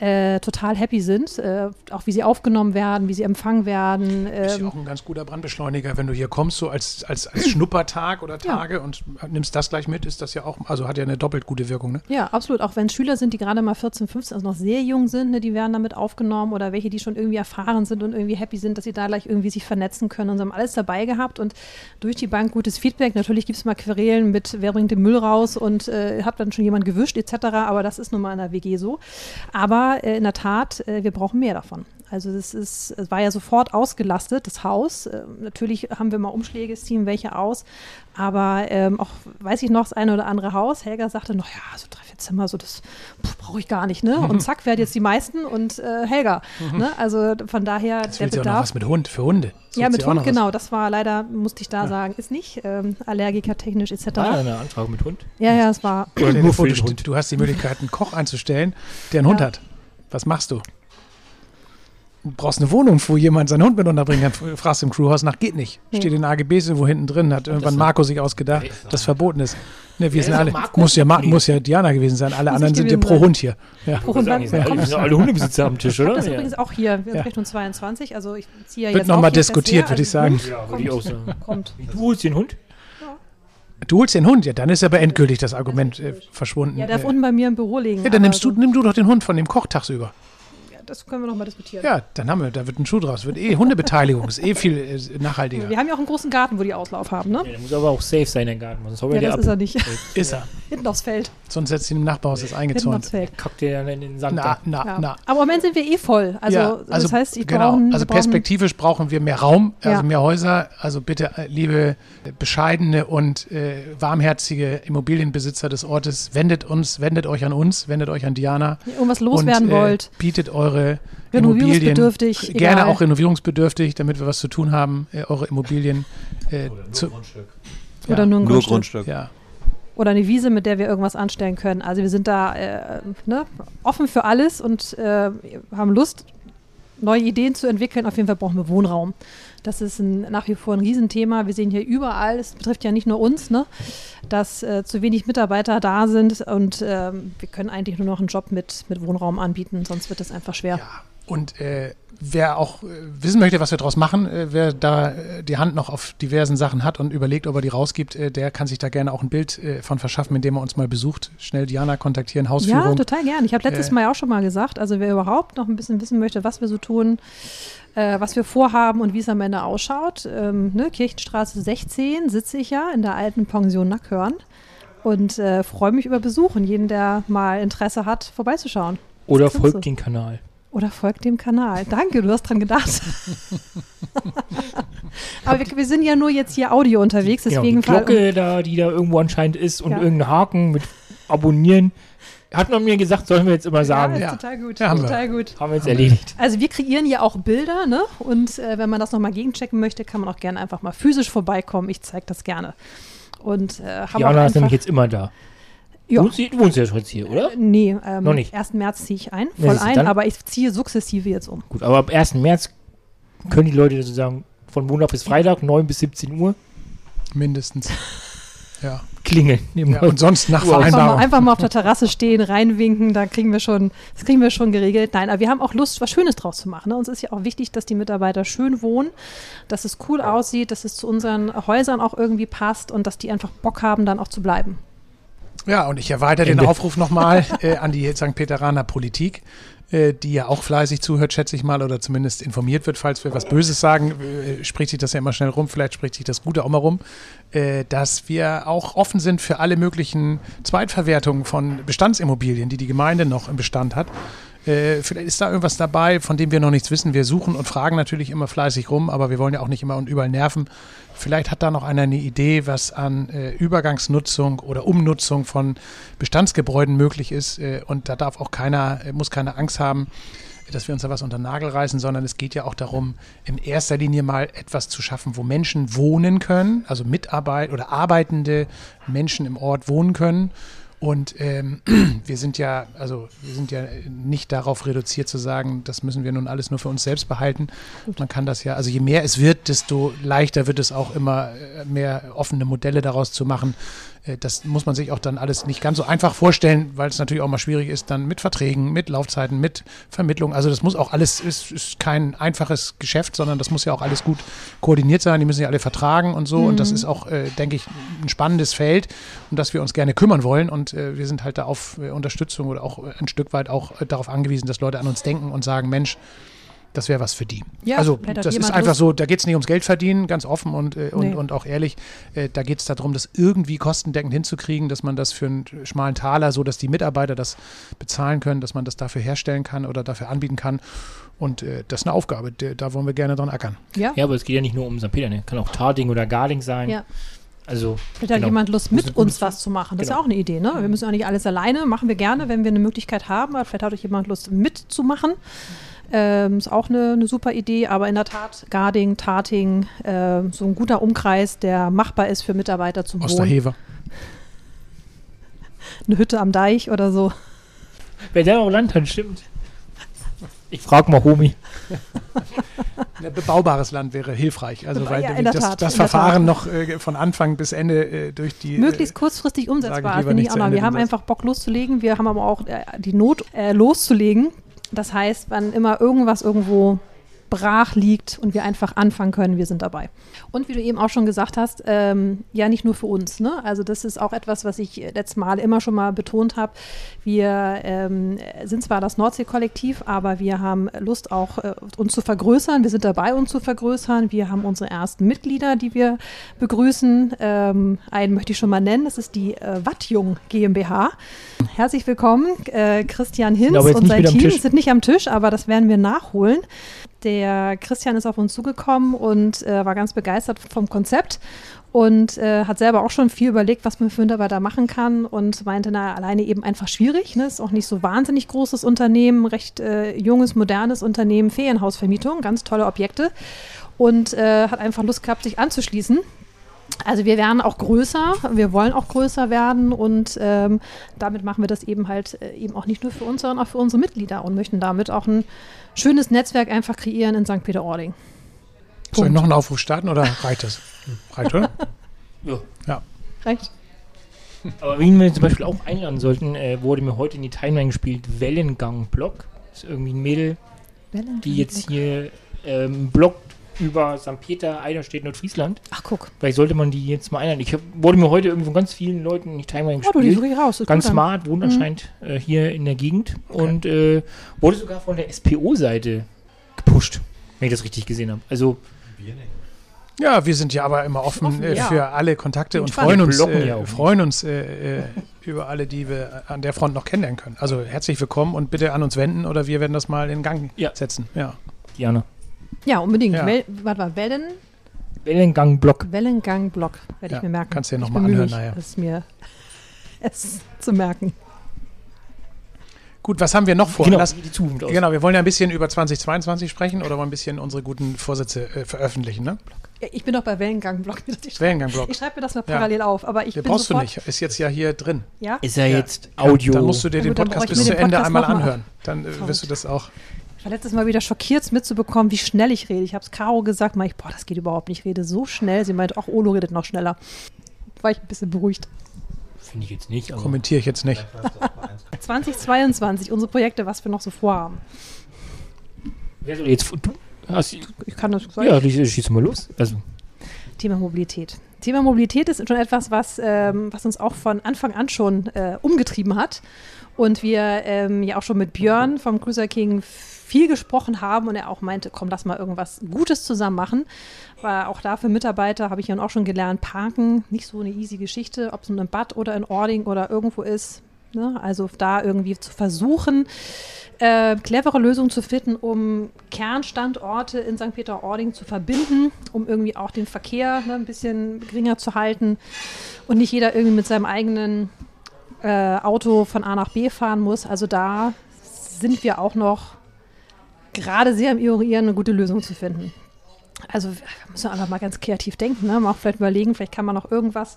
äh, total happy sind. Äh, auch wie sie aufgenommen werden, wie sie empfangen werden. Ist ja Ähm, auch ein ganz guter Brandbeschleuniger, wenn du hier kommst, so als, als, als Schnuppertag oder Ja. Tage und nimmst das gleich mit, ist das ja auch, also hat ja eine doppelt gute Wirkung, ne? Ja, absolut. Auch wenn es Schüler sind, die gerade mal 14, 15, also noch sehr jung sind, ne, die werden damit aufgenommen oder welche, die schon irgendwie erfahren sind und irgendwie happy sind, dass sie da gleich irgendwie sich vernetzen können. Und sie haben alles dabei gehabt und durch die Bank gutes Feedback. Natürlich gibt es mal Querelen mit, wer bringt den Müll raus und äh, hat dann schon jemand gewischt etc. Aber das ist nun mal in der WG so. Aber äh, in der Tat, äh, wir brauchen mehr davon. Also das ist, es war ja sofort ausgelastet, das Haus. Äh, natürlich haben wir mal Umschläge, es ziehen welche aus. Aber ähm, auch, weiß ich noch, das eine oder andere Haus. Helga sagte noch, ja, so drei, vier Zimmer, so das brauche ich gar nicht, ne? Und zack, werden jetzt die meisten und äh, Helga. Ne? Also von daher Jetzt der sie auch noch Bedarf. was mit Hund, für Hunde. Ja, Sucht mit Hund, was. genau. Das war leider, musste ich da sagen, ist nicht ähm, allergikertechnisch etc. Ah, eine Anfrage mit Hund. Ja, ja, es war. Oder nur für du, den Hund. du hast die Möglichkeit, einen Koch einzustellen, der einen Hund Ja. hat. Was machst du? Du brauchst eine Wohnung, wo jemand seinen Hund mit unterbringen kann. Fragst im Crewhaus nach, geht nicht. Nee. Steht in den AGBs irgendwo hinten drin, hat irgendwann Marco sich ausgedacht, das verboten ist. Ne, wir sind ist alle, muss ja, muss ja Diana gewesen sein, alle Muss anderen sind ja pro. Hund hier. Ja. Pro Hund, sind alle, sind Hundebesitzer am Tisch, oder? das ist übrigens auch hier, wir Ja. Richtung 22, also ich ziehe ja Wird jetzt nochmal hier fest diskutiert, würde ich also sagen. Ja, würde ich auch sagen. Kommt. Du holst den Hund? Du holst den Hund, ja, dann ist aber endgültig das Argument äh, verschwunden. Ja, darf äh, unten bei mir im Büro liegen. ja, dann nimmst du, nimm du doch den Hund von dem Koch tagsüber. Das können wir noch mal diskutieren. Ja, dann haben wir, da wird ein Schuh draus. Wird eh Hundebeteiligung, ist eh viel äh, nachhaltiger. Wir haben ja auch einen großen Garten, wo die Auslauf haben, ne? Ja, der muss aber auch safe sein, der Garten. Sonst Ja, das ab. ist er nicht. Ist er. Hinten aufs Feld. Sonst setzt ihn im Nachbarhaus, ist Hinten eingezäunt. aufs Feld. Kackt der dann in den Sand. Na, da. na, Ja. na. Aber im Moment sind wir eh voll. Also, ja, das heißt, ich genau. brauchen, also perspektivisch brauchen wir mehr Raum, also Ja. mehr Häuser. Also bitte, äh, liebe äh, bescheidene und äh, warmherzige Immobilienbesitzer des Ortes, wendet uns, wendet euch an uns, wendet euch an Diana irgendwas loswerden und äh, wollt. bietet eure Immobilien Renovierungsbedürftig, gerne egal. auch renovierungsbedürftig, damit wir was zu tun haben, äh, eure Immobilien äh, zu, Oder ja, nur ein Nur Grundstück. Grundstück. ja. Oder eine Wiese, mit der wir irgendwas anstellen können. Also wir sind da äh, ne, offen für alles und äh, haben Lust, neue Ideen zu entwickeln. Auf jeden Fall brauchen wir Wohnraum. Das ist ein, nach wie vor ein Riesenthema. Wir sehen hier überall, es betrifft ja nicht nur uns, ne, dass äh, zu wenig Mitarbeiter da sind und ähm, wir können eigentlich nur noch einen Job mit, mit Wohnraum anbieten, sonst wird es einfach schwer. Ja, und äh, wer auch äh, wissen möchte, was wir daraus machen, äh, wer da äh, die Hand noch auf diversen Sachen hat und überlegt, ob er die rausgibt, äh, der kann sich da gerne auch ein Bild äh, von verschaffen, indem er uns mal besucht. Schnell Diana kontaktieren, Ja, Hausführung. total gern. Ich habe letztes Äh, Mal ja auch schon mal gesagt, also wer überhaupt noch ein bisschen wissen möchte, was wir so tun, äh, was wir vorhaben und wie es am Ende ausschaut. Ähm, ne, Kirchenstraße 16 sitze ich ja in der alten Pension Nackhörn und äh, freue mich über Besuch und jeden, der mal Interesse hat, vorbeizuschauen. Oder folgt den Kanal. Oder folgt dem Kanal. Danke, du hast dran gedacht. Aber wir, wir sind ja nur jetzt hier Audio unterwegs, deswegen die Glocke da, die da irgendwo anscheinend ist und Ja. irgendein Haken mit Abonnieren. Hat man mir gesagt, sollen wir jetzt immer ja, sagen. ist Ja. total gut. Ja, haben wir. total gut. Haben wir jetzt erledigt. Also wir kreieren ja auch Bilder, ne? Und äh, wenn man das nochmal gegenchecken möchte, kann man auch gerne einfach mal physisch vorbeikommen. Ich zeige das gerne. Und äh, haben Jana ist nämlich jetzt immer da. Ja, Du, wohnst- du wohnst ja schon jetzt hier, oder? äh, nee, ähm, Noch nicht. 1. März ziehe ich ein, Ja, voll du, ein, dann- aber ich ziehe sukzessive jetzt um. Gut, aber ab 1. März können die Leute sozusagen von Montag bis Freitag, 9 bis 17 Uhr, Mindestens. Ja. klingeln. ja. Und sonst nach Wow. Einfach mal, Vereinbarung. einfach mal auf der Terrasse stehen, reinwinken, da kriegen wir schon, das kriegen wir schon geregelt. Nein, aber wir haben auch Lust, was Schönes draus zu machen. Ne? Uns ist ja auch wichtig, dass die Mitarbeiter schön wohnen, dass es cool aussieht, dass es zu unseren Häusern auch irgendwie passt und dass die einfach Bock haben, dann auch zu bleiben. Ja, und ich erweitere den Ende. Aufruf nochmal äh, an die St. Peteraner Politik, äh, die ja auch fleißig zuhört, schätze ich mal, oder zumindest informiert wird, falls wir was Böses sagen, äh, spricht sich das ja immer schnell rum, vielleicht spricht sich das Gute auch mal rum, äh, dass wir auch offen sind für alle möglichen Zweitverwertungen von Bestandsimmobilien, die die Gemeinde noch im Bestand hat. Äh, vielleicht ist da irgendwas dabei, von dem wir noch nichts wissen. Wir suchen und fragen natürlich immer fleißig rum, aber wir wollen ja auch nicht immer und überall nerven. Vielleicht hat da noch einer eine Idee, was an äh, Übergangsnutzung oder Umnutzung von Bestandsgebäuden möglich ist. Äh, und da darf auch keiner, äh, muss keine Angst haben, dass wir uns da was unter den Nagel reißen, sondern es geht ja auch darum, in erster Linie mal etwas zu schaffen, wo Menschen wohnen können, also Mitarbeit oder arbeitende Menschen im Ort wohnen können. Und ähm, wir sind ja, also wir sind ja nicht darauf reduziert zu sagen, das müssen wir nun alles nur für uns selbst behalten. Man kann das ja, also je mehr es wird, desto leichter wird es auch immer äh, mehr offene Modelle daraus zu machen, das muss man sich auch dann alles nicht ganz so einfach vorstellen, weil es natürlich auch mal schwierig ist, dann mit Verträgen, mit Laufzeiten, mit Vermittlung. Also das muss auch alles, ist, ist kein einfaches Geschäft, sondern das muss ja auch alles gut koordiniert sein. Die müssen ja alle vertragen und so. Mhm. Und das mhm. ist auch, äh, denke ich, ein spannendes Feld, um das wir uns gerne kümmern wollen. Und äh, wir sind halt da auf äh, Unterstützung oder auch ein Stück weit auch äh, darauf angewiesen, dass Leute an uns denken und sagen, Mensch, das wäre was für die. Ja, also das ist einfach Lust. so, da geht es nicht ums Geld verdienen, ganz offen und, äh, und, nee. und auch ehrlich. Äh, da geht es darum, das irgendwie kostendeckend hinzukriegen, dass man das für einen schmalen Taler, so dass die Mitarbeiter das bezahlen können, dass man das dafür herstellen kann oder dafür anbieten kann. Und äh, das ist eine Aufgabe, da wollen wir gerne dran ackern. Ja, ja aber es geht ja nicht nur um St. Peter, ne? kann auch Tarding oder Garding sein. Ja. Also, Vielleicht genau. hat jemand Lust, mit uns was zu machen. Das genau. ist ja auch eine Idee. Ne? Wir müssen auch nicht alles alleine, machen wir gerne, wenn wir eine Möglichkeit haben. Aber vielleicht hat euch jemand Lust, mitzumachen. Ähm, ist auch eine, eine, super Idee, aber in der Tat Garding, Tarting, äh, so ein guter Umkreis, der machbar ist für Mitarbeiter zum Wohnen. Osterhever. Eine Hütte am Deich oder so. Wer der auch Land hat, stimmt. Ich frage mal Homi. Ein bebaubares Land wäre hilfreich. Also weil ja, das, Tat, das Verfahren noch äh, von Anfang bis Ende äh, durch die. Möglichst äh, kurzfristig umsetzbar, finde ich auch noch. Wir haben einfach Bock loszulegen, wir haben aber auch äh, die Not äh, loszulegen. Das heißt, wann immer irgendwas irgendwo brach liegt und wir einfach anfangen können, wir sind dabei. Und wie du eben auch schon gesagt hast, ähm, ja nicht nur für uns. Ne? Also das ist auch etwas, was ich letztes Mal immer schon mal betont habe. Wir ähm, sind zwar das Nordsee-Kollektiv, aber wir haben Lust auch äh, uns zu vergrößern. Wir sind dabei, uns zu vergrößern. Wir haben unsere ersten Mitglieder, die wir begrüßen. Ähm, einen möchte ich schon mal nennen. Das ist die äh, Wattjung GmbH. Herzlich willkommen, äh, Christian Hinz und sein Team sind nicht am Tisch, aber das werden wir nachholen. Der Christian ist auf uns zugekommen und äh, war ganz begeistert vom Konzept und äh, hat selber auch schon viel überlegt, was man für Mitarbeiter machen kann und meinte, na, alleine eben einfach schwierig. Ne? Ist auch nicht so wahnsinnig großes Unternehmen, recht äh, junges, modernes Unternehmen, Ferienhausvermietung, ganz tolle Objekte und äh, hat einfach Lust gehabt, sich anzuschließen. Also wir werden auch größer, wir wollen auch größer werden und ähm, damit machen wir das eben halt äh, eben auch nicht nur für uns, sondern auch für unsere Mitglieder und möchten damit auch ein schönes Netzwerk einfach kreieren in St. Peter-Ording. Soll ich noch einen Aufruf starten oder reicht das? Reicht, oder? ja. ja. Reicht. Aber wen wir zum Beispiel auch einladen sollten, äh, wurde mir heute in die Timeline gespielt, Wellengang-Blog. Das ist irgendwie ein Mädel, die jetzt hier ähm, bloggt über St. Peter, Eiderstedt, Nordfriesland. Ach, guck. Vielleicht sollte man die jetzt mal einladen. Ich hab, wurde mir heute irgendwo von ganz vielen Leuten die Timeline gespielt. Oh, du, die raus. Ganz smart, wohnt mhm. anscheinend äh, hier in der Gegend. Okay. Und äh, wurde sogar von der SPO-Seite gepusht, wenn ich das richtig gesehen habe. Also. Ja, wir sind ja aber immer offen, offen äh, für alle Kontakte und freuen uns, äh, freuen uns äh, äh, über alle, die wir an der Front noch kennenlernen können. Also herzlich willkommen und bitte an uns wenden oder wir werden das mal in Gang ja. setzen. Ja. Gerne. Ja, unbedingt. Ja. Wel warte mal, Wellen? Wellengang-Block. Wellengang-Block, werde ja, ich mir merken. Kannst du dir nochmal anhören. Das ist mir es zu merken. Gut, was haben wir noch vor? Genau, Lass, genau, wir wollen ja ein bisschen über 2022 sprechen oder wollen ein bisschen unsere guten Vorsätze äh, veröffentlichen, ne? Ich bin doch bei Wellengang-Blog. Wellengang-Blog. Ich schreibe mir das mal parallel ja. auf, aber ich Den brauchst du nicht, ist jetzt ja hier drin. Ja? Ist ja jetzt Audio. dann musst du dir den Podcast bis zu Ende einmal anhören. Dann äh, wirst du das auch war letztes Mal wieder schockiert mitzubekommen, wie schnell ich rede. Ich habe es Caro gesagt, meinte ich, boah, das geht überhaupt nicht, ich rede so schnell. Sie meinte, ach, Olo redet noch schneller. War ich ein bisschen beruhigt. Finde ich jetzt nicht. Kommentiere ich jetzt nicht. 2022, unsere Projekte, was wir noch so vorhaben. Wer soll jetzt, du hast, ich kann das sagen. Ja, schieß mal los. Also. Thema Mobilität. Thema Mobilität ist schon etwas, was, ähm, was uns auch von Anfang an schon äh, umgetrieben hat. Und wir ähm, ja auch schon mit Björn vom Cruiser King viel gesprochen haben und er auch meinte, komm, lass mal irgendwas Gutes zusammen machen. Weil auch da für Mitarbeiter habe ich ja auch schon gelernt, parken, nicht so eine easy Geschichte, ob es in einem Bad oder in Ording oder irgendwo ist. Ne? Also da irgendwie zu versuchen, äh, clevere Lösungen zu finden, um Kernstandorte in St. Peter-Ording zu verbinden, um irgendwie auch den Verkehr ne, ein bisschen geringer zu halten und nicht jeder irgendwie mit seinem eigenen äh, Auto von A nach B fahren muss. Also da sind wir auch noch gerade sehr im Ignorieren, eine gute Lösung zu finden. Also wir müssen einfach mal ganz kreativ denken, ne? mal auch vielleicht überlegen, vielleicht kann man noch irgendwas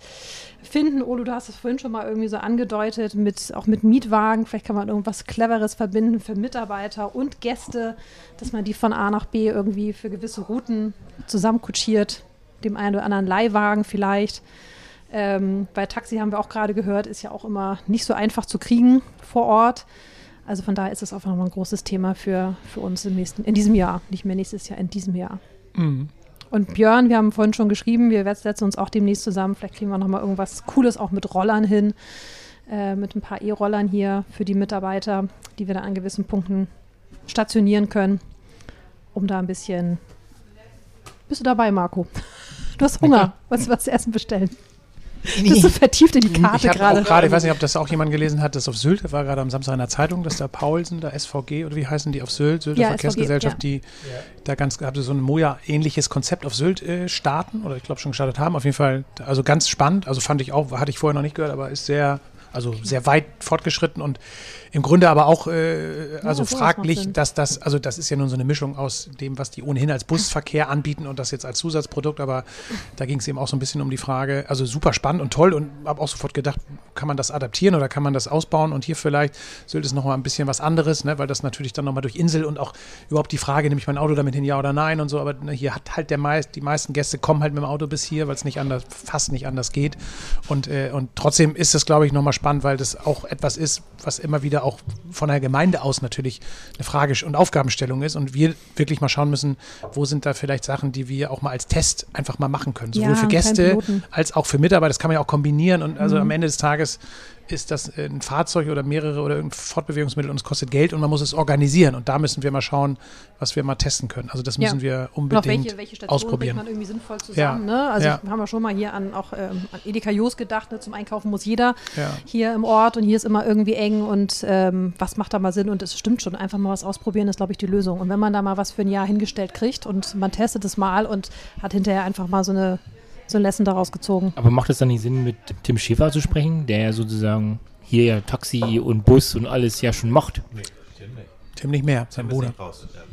finden. Olo, du hast es vorhin schon mal irgendwie so angedeutet, mit, auch mit Mietwagen, vielleicht kann man irgendwas Cleveres verbinden für Mitarbeiter und Gäste, dass man die von A nach B irgendwie für gewisse Routen zusammenkutschiert, dem einen oder anderen Leihwagen vielleicht. Ähm, bei Taxi haben wir auch gerade gehört, ist ja auch immer nicht so einfach zu kriegen vor Ort. Also von daher ist es einfach nochmal ein großes Thema für, für uns im nächsten, in diesem Jahr, nicht mehr nächstes Jahr, in diesem Jahr. Mhm. Und Björn, wir haben vorhin schon geschrieben, wir setzen uns auch demnächst zusammen. Vielleicht kriegen wir nochmal irgendwas Cooles auch mit Rollern hin, äh, mit ein paar E-Rollern hier für die Mitarbeiter, die wir dann an gewissen Punkten stationieren können, um da ein bisschen. Bist du dabei, Marco? Du hast Hunger. Was was zu essen bestellen? Du bist so vertieft in die Karte Ich habe gerade. auch gerade, ich weiß nicht, ob das auch jemand gelesen hat, das auf Sylt, das war gerade am Samstag in der Zeitung, dass da Paulsen, da SVG oder wie heißen die auf Sylt, Sylter Ja, Verkehrsgesellschaft, SVG, die da ganz, haben sie so ein Moja-ähnliches Konzept auf Sylt äh, starten oder ich glaube schon gestartet haben. Auf jeden Fall, also ganz spannend, also fand ich auch, hatte ich vorher noch nicht gehört, aber ist sehr, also sehr weit fortgeschritten und im Grunde aber auch äh, also macht fraglich, dass das, also das ist ja nun so eine Mischung aus dem, was die ohnehin als Busverkehr anbieten und das jetzt als Zusatzprodukt, aber da ging es eben auch so ein bisschen um die Frage, also super spannend und toll und habe auch sofort gedacht, kann man das adaptieren oder kann man das ausbauen und hier vielleicht Sylt ist nochmal ein bisschen was anderes, ne, weil das natürlich dann nochmal durch Insel und auch überhaupt die Frage, nehme ich mein Auto damit hin, ja oder nein und so, aber ne, hier hat halt der meist, die meisten Gäste kommen halt mit dem Auto bis hier, weil es nicht anders, fast nicht anders geht und, äh, und trotzdem ist das, glaube ich, nochmal spannend, weil das auch etwas ist, was immer wieder auch von der Gemeinde aus natürlich eine Frage und Aufgabenstellung ist und wir wirklich mal schauen müssen, wo sind da vielleicht Sachen, die wir auch mal als Test einfach mal machen können. Sowohl Ja, für Gäste als auch für Mitarbeiter. Das kann man ja auch kombinieren und also Mhm. am Ende des Tages ist das ein Fahrzeug oder mehrere oder irgendein Fortbewegungsmittel und es kostet Geld und man muss es organisieren und da müssen wir mal schauen, was wir mal testen können. Also das Ja. müssen wir Und auch unbedingt welche, welche Stationen bringt ausprobieren. man irgendwie sinnvoll zusammen. Ne? Also Ja. wir haben ja schon mal hier an auch ähm, an Edeka Jos gedacht, ne? zum Einkaufen muss jeder Ja. hier im Ort und hier ist immer irgendwie eng und ähm, was macht da mal Sinn und es stimmt schon, einfach mal was ausprobieren ist, glaube ich, die Lösung. Und wenn man da mal was für ein Jahr hingestellt kriegt und man testet es mal und hat hinterher einfach mal so eine so ein Lesson daraus gezogen. Aber macht es dann nicht Sinn, mit Tim Schäfer zu sprechen, der ja sozusagen hier ja Taxi und Bus und alles ja schon macht? Tim nicht mehr, sein Bruder.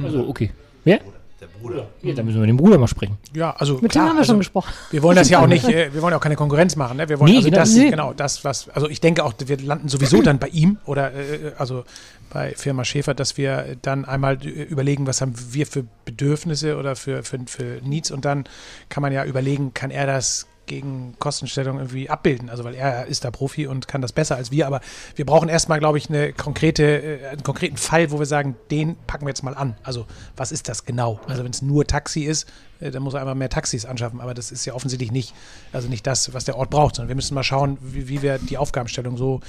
Also, okay. Wer? Der Bruder. Ja, dann müssen wir mit dem Bruder mal sprechen. Ja, also Mit klar, dem haben wir also, schon gesprochen. Wir wollen das ja auch nicht, äh, wir wollen ja auch keine Konkurrenz machen. Ne? Wir wollen Nee, also genau. das, Nee. genau das, was, also ich denke auch, wir landen sowieso dann bei ihm oder äh, also bei Firma Schäfer, dass wir dann einmal äh, überlegen, was haben wir für Bedürfnisse oder für, für, für Needs und dann kann man ja überlegen, kann er das gegen Kostenstellung irgendwie abbilden. Also weil er ist da Profi und kann das besser als wir. Aber wir brauchen erstmal, glaube ich, eine konkrete, äh, einen konkreten Fall, wo wir sagen, den packen wir jetzt mal an. Also was ist das genau? Also wenn es nur Taxi ist, dann muss er einfach mehr Taxis anschaffen. Aber das ist ja offensichtlich nicht, also nicht das, was der Ort braucht, sondern wir müssen mal schauen, wie, wie wir die Aufgabenstellung so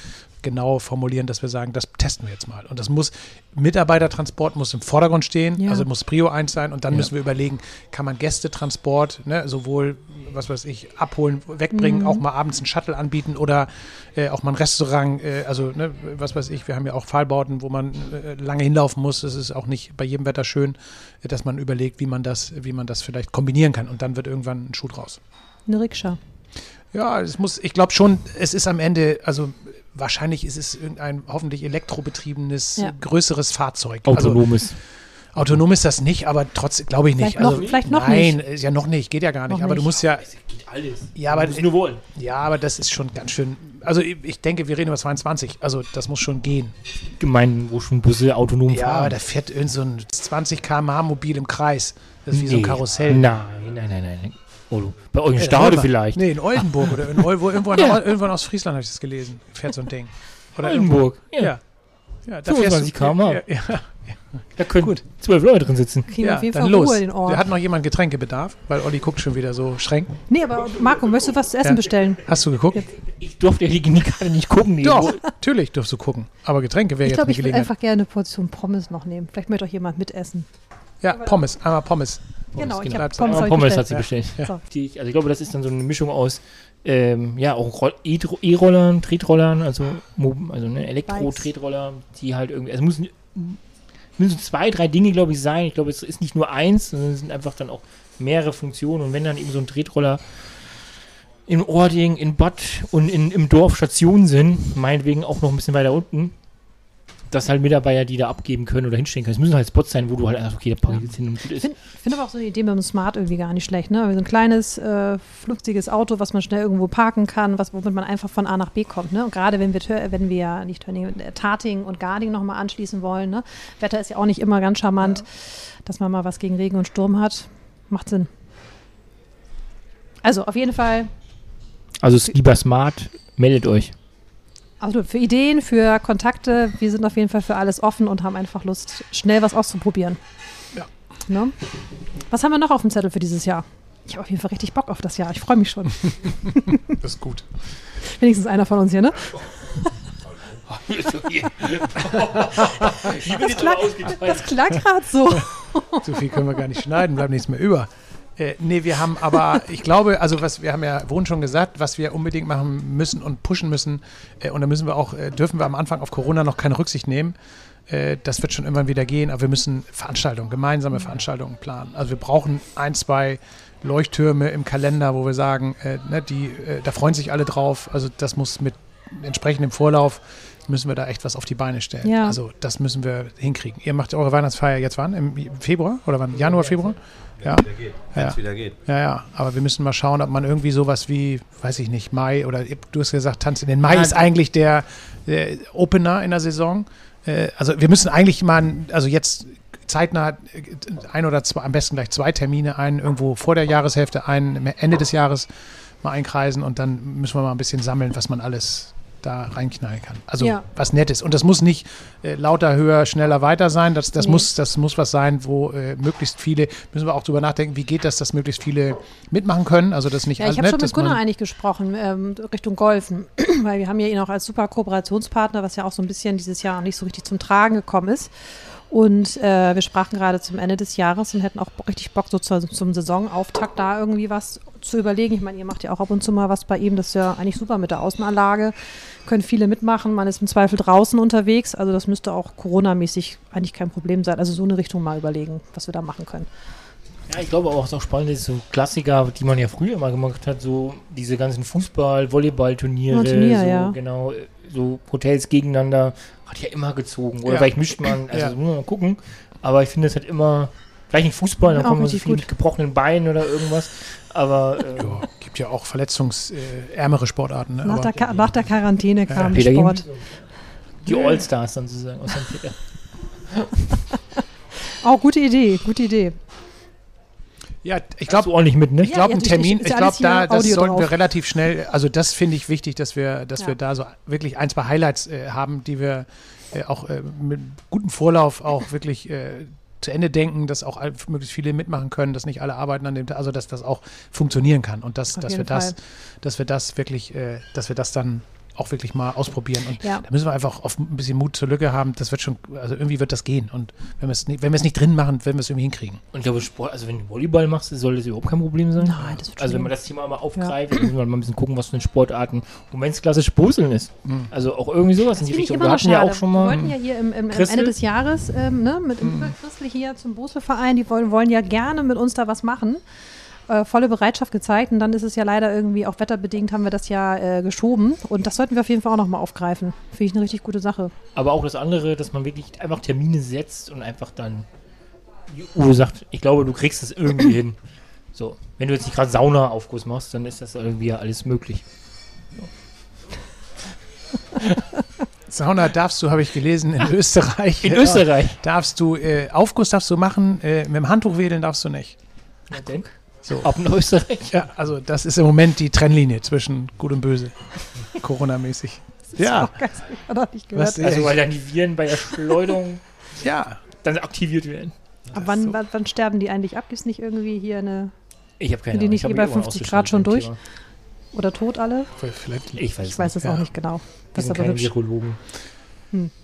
genau formulieren, dass wir sagen, das testen wir jetzt mal. Und das muss, Mitarbeitertransport muss im Vordergrund stehen, Ja. also muss Prio 1 sein und dann Ja. müssen wir überlegen, kann man Gästetransport, ne, sowohl, was weiß ich, abholen, wegbringen, Mhm. auch mal abends einen Shuttle anbieten oder äh, auch mal ein Restaurant, äh, also ne, was weiß ich, wir haben ja auch Pfahlbauten, wo man äh, lange hinlaufen muss, das ist auch nicht bei jedem Wetter schön, äh, dass man überlegt, wie man das, wie man das vielleicht kombinieren kann und dann wird irgendwann ein Schuh draus. Eine Rikscha. Ja, es muss, ich glaube schon, es ist am Ende, also wahrscheinlich ist es irgendein hoffentlich elektrobetriebenes, Ja. größeres Fahrzeug. Also, Autonomes. Autonom ist das nicht, aber trotzdem glaube ich nicht. Vielleicht noch- also, vielleicht noch nein, nicht. ist ja noch nicht, geht ja gar nicht. Noch aber du musst ja, geht alles. ja, aber, nur wollen. ja, aber das ist schon ganz schön. Also ich, ich denke, wir reden über 22. Also das muss schon gehen. Gemeinden, wo schon Busse autonom Ja, fahren. aber da fährt irgend so ein 20 km/h Mobil im Kreis. Das ist wie so ein Nee. Karussell. Nein, nein, nein, nein. Oh, du. Bei euch in Äh, Stade Oldenburg. vielleicht. Nee, in Oldenburg oder in Ol wo, irgendwo, in, Ja. irgendwo in Ostfriesland habe ich das gelesen. Fährt so ein Ding. Oder Oldenburg. Ja. Ja. Ja, da 25 km/h. Ja, ja, Da können Gut. zwölf Leute drin sitzen. Kriegen wir ja, auf jeden dann Fall los. Ruhe den Ort. Da hat noch jemand Getränkebedarf, weil Olli guckt schon wieder so streng. Nee, aber Marco, möchtest du was zu essen Ja. bestellen? Hast du geguckt? Ich durfte ja die gerade nicht gucken. Nee. Doch, natürlich durfst du gucken. Aber Getränke wäre Ich jetzt glaube, eine ich würde Gelegenheit. einfach gerne eine Portion Pommes noch nehmen. Vielleicht möchte auch jemand mitessen. Ja, Pommes, einmal Pommes. Genau, ich genau. habe Bleibt's Pommes, ich Pommes hat bestellt. sie bestellt. So. Die, also ich glaube, das ist dann so eine Mischung aus ähm, ja, auch E-Rollern, Tretrollern, also, also ne, Elektro-Tretroller, die halt irgendwie, also müssen, müssen zwei, drei Dinge, glaube ich, sein. Ich glaube, es ist nicht nur eins, sondern es sind einfach dann auch mehrere Funktionen. Und wenn dann eben so ein Tretroller in Ording, in Bad und in, im Dorf Stationen sind, meinetwegen auch noch ein bisschen weiter unten, dass halt Mitarbeiter, die da abgeben können oder hinstellen können. Es müssen halt Spots sein, wo du halt einfach, okay, da packe ich jetzt hin und gut Ich ist. finde find aber auch so die Idee mit dem Smart irgendwie gar nicht schlecht. Ne? So ein kleines, äh, fluffiges Auto, was man schnell irgendwo parken kann, was, womit man einfach von A nach B kommt. Ne? Und gerade wenn wir, wenn wir nicht Turning, äh, Tarting und Guarding nochmal anschließen wollen. Ne? Wetter ist ja auch nicht immer ganz charmant, dass man mal was gegen Regen und Sturm hat. Macht Sinn. Also auf jeden Fall Also lieber smart, meldet euch. Absolut. Für Ideen, für Kontakte, wir sind auf jeden Fall für alles offen und haben einfach Lust, schnell was auszuprobieren. Ja. Ne? Was haben wir noch auf dem Zettel für dieses Jahr? Ich habe auf jeden Fall richtig Bock auf das Jahr. Ich freue mich schon. Das ist gut. Wenigstens einer von uns hier, ne? das klang- Das klang gerade so. So viel können wir gar nicht schneiden, bleibt nichts mehr über. Äh, nee, wir haben aber, ich glaube, also was wir haben ja Wohn schon gesagt, was wir unbedingt machen müssen und pushen müssen, äh, und da müssen wir auch, äh, dürfen wir am Anfang auf Corona noch keine Rücksicht nehmen. Äh, das wird schon irgendwann wieder gehen, aber wir müssen Veranstaltungen, gemeinsame Veranstaltungen planen. Also wir brauchen ein, zwei Leuchttürme im Kalender, wo wir sagen, äh, ne, die, äh, da freuen sich alle drauf. Also das muss mit entsprechendem Vorlauf müssen wir da echt was auf die Beine stellen. Ja. Also das müssen wir hinkriegen. Ihr macht eure Weihnachtsfeier jetzt wann? Im Februar oder wann? Januar, Februar? Ja. Wieder geht. Ja. Geht. Ja, ja, aber wir müssen mal schauen, ob man irgendwie sowas wie, weiß ich nicht, Mai oder du hast gesagt, Tanz in den Mai Ja, ist eigentlich der, der Opener in der Saison. Äh, also wir müssen eigentlich mal, ein- also jetzt zeitnah äh, ein oder zwei, am besten gleich zwei Termine ein, irgendwo vor der Jahreshälfte, einen Ende des Jahres mal einkreisen und dann müssen wir mal ein bisschen sammeln, was man alles da reinknallen kann. Also Ja. was Nettes. Und das muss nicht äh, lauter, höher, schneller, weiter sein. Das, das, Nee. muss, das muss was sein, wo äh, möglichst viele, müssen wir auch drüber nachdenken, wie geht das, dass möglichst viele mitmachen können. Also das nicht Ja, ich habe schon mit Gunnar eigentlich gesprochen, ähm, Richtung Golfen, weil wir haben ja ihn auch als super Kooperationspartner, was ja auch so ein bisschen dieses Jahr nicht so richtig zum Tragen gekommen ist. Und äh, wir sprachen gerade zum Ende des Jahres und hätten auch richtig Bock, so zu, zum Saisonauftakt da irgendwie was zu überlegen. Ich meine, ihr macht ja auch ab und zu mal was bei ihm, das ist ja eigentlich super mit der Außenanlage. Können viele mitmachen, man ist im Zweifel draußen unterwegs. Also das müsste auch Corona-mäßig eigentlich kein Problem sein. Also so eine Richtung mal überlegen, was wir da machen können. Ja, ich glaube auch, was auch spannend ist, so Klassiker, die man ja früher immer gemacht hat, so diese ganzen Fußball-, Volleyball-Turniere, Ja, Turnier, so, ja. genau, äh, so Hotels gegeneinander, hat ja immer gezogen. Oder Ja. vielleicht mischt man, also Ja. muss man mal gucken. Aber ich finde es halt immer, vielleicht nicht Fußball, dann kommen wir so viel gut. mit gebrochenen Beinen oder irgendwas. Aber äh, Ja, gibt ja auch verletzungsärmere Sportarten. Ne? Nach Aber der, Ka- nach der Quarantäne kam Peter Sport. die Allstars dann sozusagen aus St. Peter. Auch gute Idee, gute Idee. Ja, ich glaube, ordentlich mit, ne? Ich glaube, ja, ein Termin, ich glaube, da das Audio sollten wir drauf. relativ schnell, also das finde ich wichtig, dass wir, dass Ja. wir da so wirklich ein, zwei Highlights äh, haben, die wir äh, auch äh, mit gutem Vorlauf auch wirklich äh, zu Ende denken, dass auch möglichst viele mitmachen können, dass nicht alle arbeiten an dem Tag, also dass das auch funktionieren kann und dass, Auf dass wir jeden das, Fall. dass wir das wirklich, äh, dass wir das dann auch wirklich mal ausprobieren. Und Ja. da müssen wir einfach auf ein bisschen Mut zur Lücke haben. Das wird schon, also irgendwie wird das gehen. Und wenn wir es nicht, wenn wir es nicht drin machen, werden wir es irgendwie hinkriegen. Und ich glaube, Sport, also wenn du Volleyball machst, soll das überhaupt kein Problem sein. Nein, das wird schon Also wenn man das Thema mal aufgreift, dann müssen wir mal ein bisschen gucken, was für eine Sportarten im Moment klassisch Puzzeln ist. Mhm. Also auch irgendwie sowas in die Richtung. immer Wir noch hatten ja auch schon Wir mal. wollten ja hier im, im, am Christel? Ende des Jahres ähm, ne, mit Mhm. dem Überchristl hier zum Boselverein, die wollen, wollen ja gerne mit uns da was machen. Äh, volle Bereitschaft gezeigt und dann ist es ja leider irgendwie auch wetterbedingt haben wir das ja äh, geschoben und das sollten wir auf jeden Fall auch nochmal aufgreifen. Finde ich eine richtig gute Sache. Aber auch das andere, dass man wirklich einfach Termine setzt und einfach dann, Uwe sagt, ich glaube, du kriegst das irgendwie hin. So, wenn du jetzt nicht gerade Saunaaufguss machst, dann ist das irgendwie ja alles möglich. Sauna darfst du, habe ich gelesen, in Österreich. In Österreich. Darfst du, äh, Aufguss darfst du machen, äh, mit dem Handtuch wedeln darfst du nicht. Na denn? So. Ab in Österreich. Ja, also das ist im Moment die Trennlinie zwischen Gut und Böse. Corona-mäßig. Ja, Auch geil, das hab ich noch nicht gehört. Was, Also weil dann die Viren bei der Schleuderung ja. dann aktiviert werden. Ab wann, wann, wann sterben die eigentlich ab? Gibt es nicht irgendwie hier eine Ich habe keine Sind die Ahnung. nicht eh bei mich irgendwann 50 Grad schon durch? oder tot alle? Vielleicht. Ich weiß, Ich weiß es Ja. auch nicht genau. Das ist aber keine hübsch. Virologen.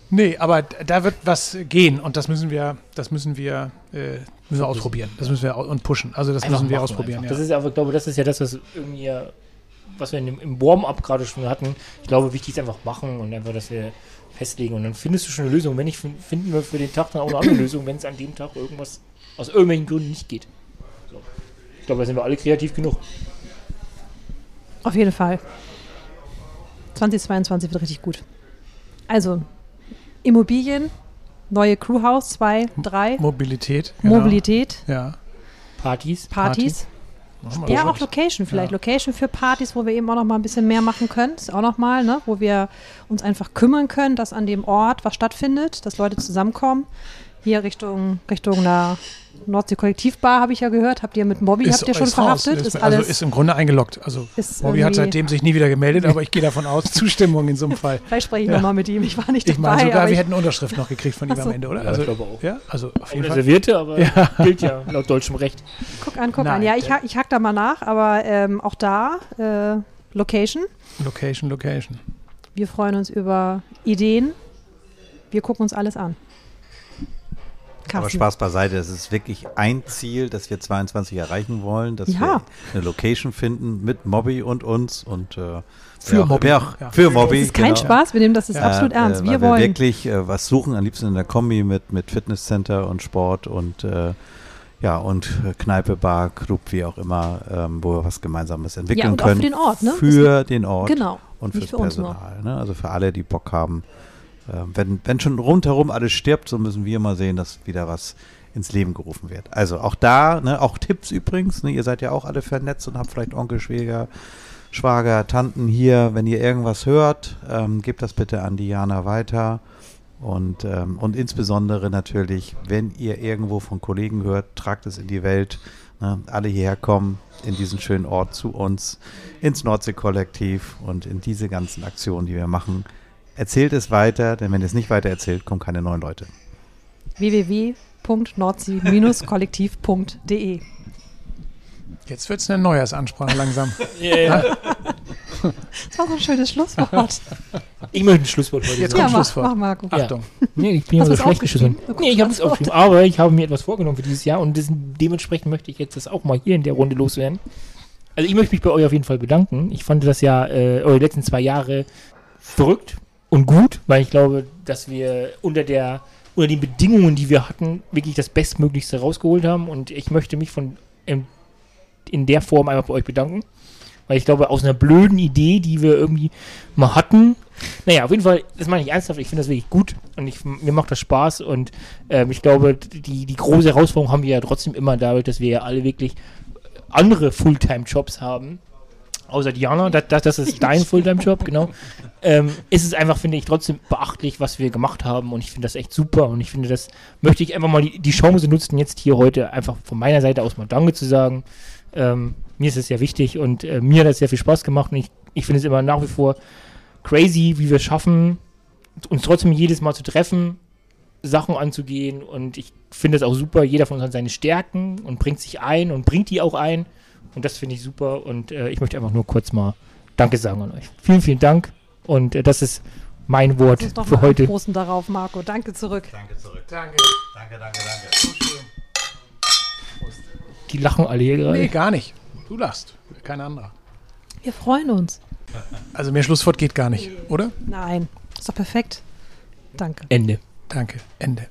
Nee, aber da wird was gehen und das müssen wir, das müssen wir, äh, müssen wir ausprobieren. Das müssen wir und pushen. Also das Einfach müssen wir machen ausprobieren. Ja. Das ist aber, ich glaube, das ist ja das, was irgendwie was wir dem, im Warm-up gerade schon hatten. Ich glaube, wichtig ist einfach machen und einfach, dass wir festlegen. Und dann findest du schon eine Lösung. Wenn nicht, fin- finden wir für den Tag dann auch eine andere Lösung, wenn es an dem Tag irgendwas aus irgendwelchen Gründen nicht geht. So. Ich glaube, da sind wir alle kreativ genug. Auf jeden Fall. 2022 wird richtig gut. Also, Immobilien, neue Crewhouse 2, 3, Mobilität. genau. Mobilität, Ja. Partys. Partys. Wir Ja, auch Location vielleicht. Ja. Location für Partys, wo wir eben auch noch mal ein bisschen mehr machen können. Ist auch noch mal, ne? wo wir uns einfach kümmern können, dass an dem Ort was stattfindet, dass Leute zusammenkommen. Hier Richtung, Richtung einer Nordsee-Kollektivbar habe ich ja gehört. Habt ihr mit Bobby, habt ihr schon ist raus. verhaftet? Ist, Ist, also alles, ist im Grunde eingeloggt. Also ist Bobby hat irgendwie- seitdem sich nie wieder gemeldet, aber ich gehe davon aus, Zustimmung in so einem Fall. Vielleicht spreche ich Ja. noch mal mit ihm. Ich war nicht Ich dabei. meine sogar, aber wir ich, hätten eine Unterschrift noch gekriegt von ihm Ach am so. Ende, oder? Ja, Also, ich glaube auch. ja, also auf jeden Fall. Servierte, aber gilt ja laut deutschem Recht. guck an, guck Nein, an. Ja, ich, hack- ich hack da mal nach, aber ähm, auch da, äh, Location. Location, Location. Wir freuen uns über Ideen. Wir gucken uns alles an. Aber Carsten. Spaß beiseite, es ist wirklich ein Ziel, das wir 22 erreichen wollen, dass Ja. wir eine Location finden mit Mobby und uns und äh, Für auch- Mobby, auch- ja. Für Mobby. Das ist kein genau. Spaß, wir nehmen das ist absolut Äh, ernst. Wir wollen. wir wirklich äh, was suchen, am liebsten in der Kombi mit, mit Fitnesscenter und Sport und äh, ja, und äh, Kneipe, Bar, Club, wie auch immer, ähm, wo wir was Gemeinsames entwickeln Ja, und auch können. für den Ort, ne? Für den Ort genau. und fürs für uns nur. Personal. Ne? Also für alle, die Bock haben. Ähm, wenn, wenn schon rundherum alles stirbt, so müssen wir mal sehen, dass wieder was ins Leben gerufen wird. Also auch da, ne, auch Tipps übrigens, ne, ihr seid ja auch alle vernetzt und habt vielleicht Onkel, Schwäger, Schwager, Tanten hier. Wenn ihr irgendwas hört, ähm, gebt das bitte an Diana weiter. Und, ähm, und insbesondere natürlich, wenn ihr irgendwo von Kollegen hört, tragt es in die Welt. Ne? Alle hierher kommen, in diesen schönen Ort zu uns, ins Nordsee-Kollektiv und in diese ganzen Aktionen, die wir machen. Erzählt es weiter, denn wenn ihr es nicht weiter erzählt, kommen keine neuen Leute. www.nordsee-kollektiv.de Jetzt wird es eine Neujahrsansprache langsam. Ja, ja. Das war so ein schönes Schlusswort. Ich möchte ein Schlusswort heute Jetzt sagen. ja, kommt mach, Schlusswort. mach Marco. Ja. Achtung. Nee, ich bin ja Hast so schlecht aufgeschrieben? Nee, ich habe es aufgeschrieben, aber ich habe mir etwas vorgenommen für dieses Jahr und das, dementsprechend möchte ich jetzt das auch mal hier in der Runde loswerden. Also ich möchte mich bei euch auf jeden Fall bedanken. Ich fand das ja äh, eure letzten zwei Jahre verrückt und gut, weil ich glaube, dass wir unter der unter den Bedingungen, die wir hatten, wirklich das Bestmöglichste rausgeholt haben. Und ich möchte mich von in, in der Form einmal bei euch bedanken. Weil ich glaube, aus einer blöden Idee, die wir irgendwie mal hatten, naja, auf jeden Fall, das meine ich ernsthaft, ich finde das wirklich gut. Und ich, mir macht das Spaß. Und ähm, ich glaube, die, die große Herausforderung haben wir ja trotzdem immer dadurch, dass wir ja alle wirklich andere Fulltime-Jobs haben. Außer Diana, das, das, das ist dein Fulltime-Job, genau. Ähm, ist es einfach, finde ich, trotzdem beachtlich, was wir gemacht haben und ich finde das echt super und ich finde, das möchte ich einfach mal die, Chance nutzen, jetzt hier heute einfach von meiner Seite aus mal Danke zu sagen. Ähm, mir ist es sehr wichtig und äh, mir hat es sehr viel Spaß gemacht und ich, ich finde es immer nach wie vor crazy, wie wir es schaffen, uns trotzdem jedes Mal zu treffen, Sachen anzugehen und ich finde es auch super, jeder von uns hat seine Stärken und bringt sich ein und bringt die auch ein und das finde ich super und äh, ich möchte einfach nur kurz mal Danke sagen an euch. Vielen, vielen Dank und äh, das ist mein Wort Lass uns doch für mal heute. anstoßen darauf, Marco. Danke zurück. Danke zurück. Danke. Danke, danke, danke. Die lachen alle hier gerade. Nee, gar nicht. Du lachst. Kein anderer. Wir freuen uns. Also mehr Schlusswort geht gar nicht, oder? Nein, ist doch perfekt. Danke. Ende. Danke. Ende.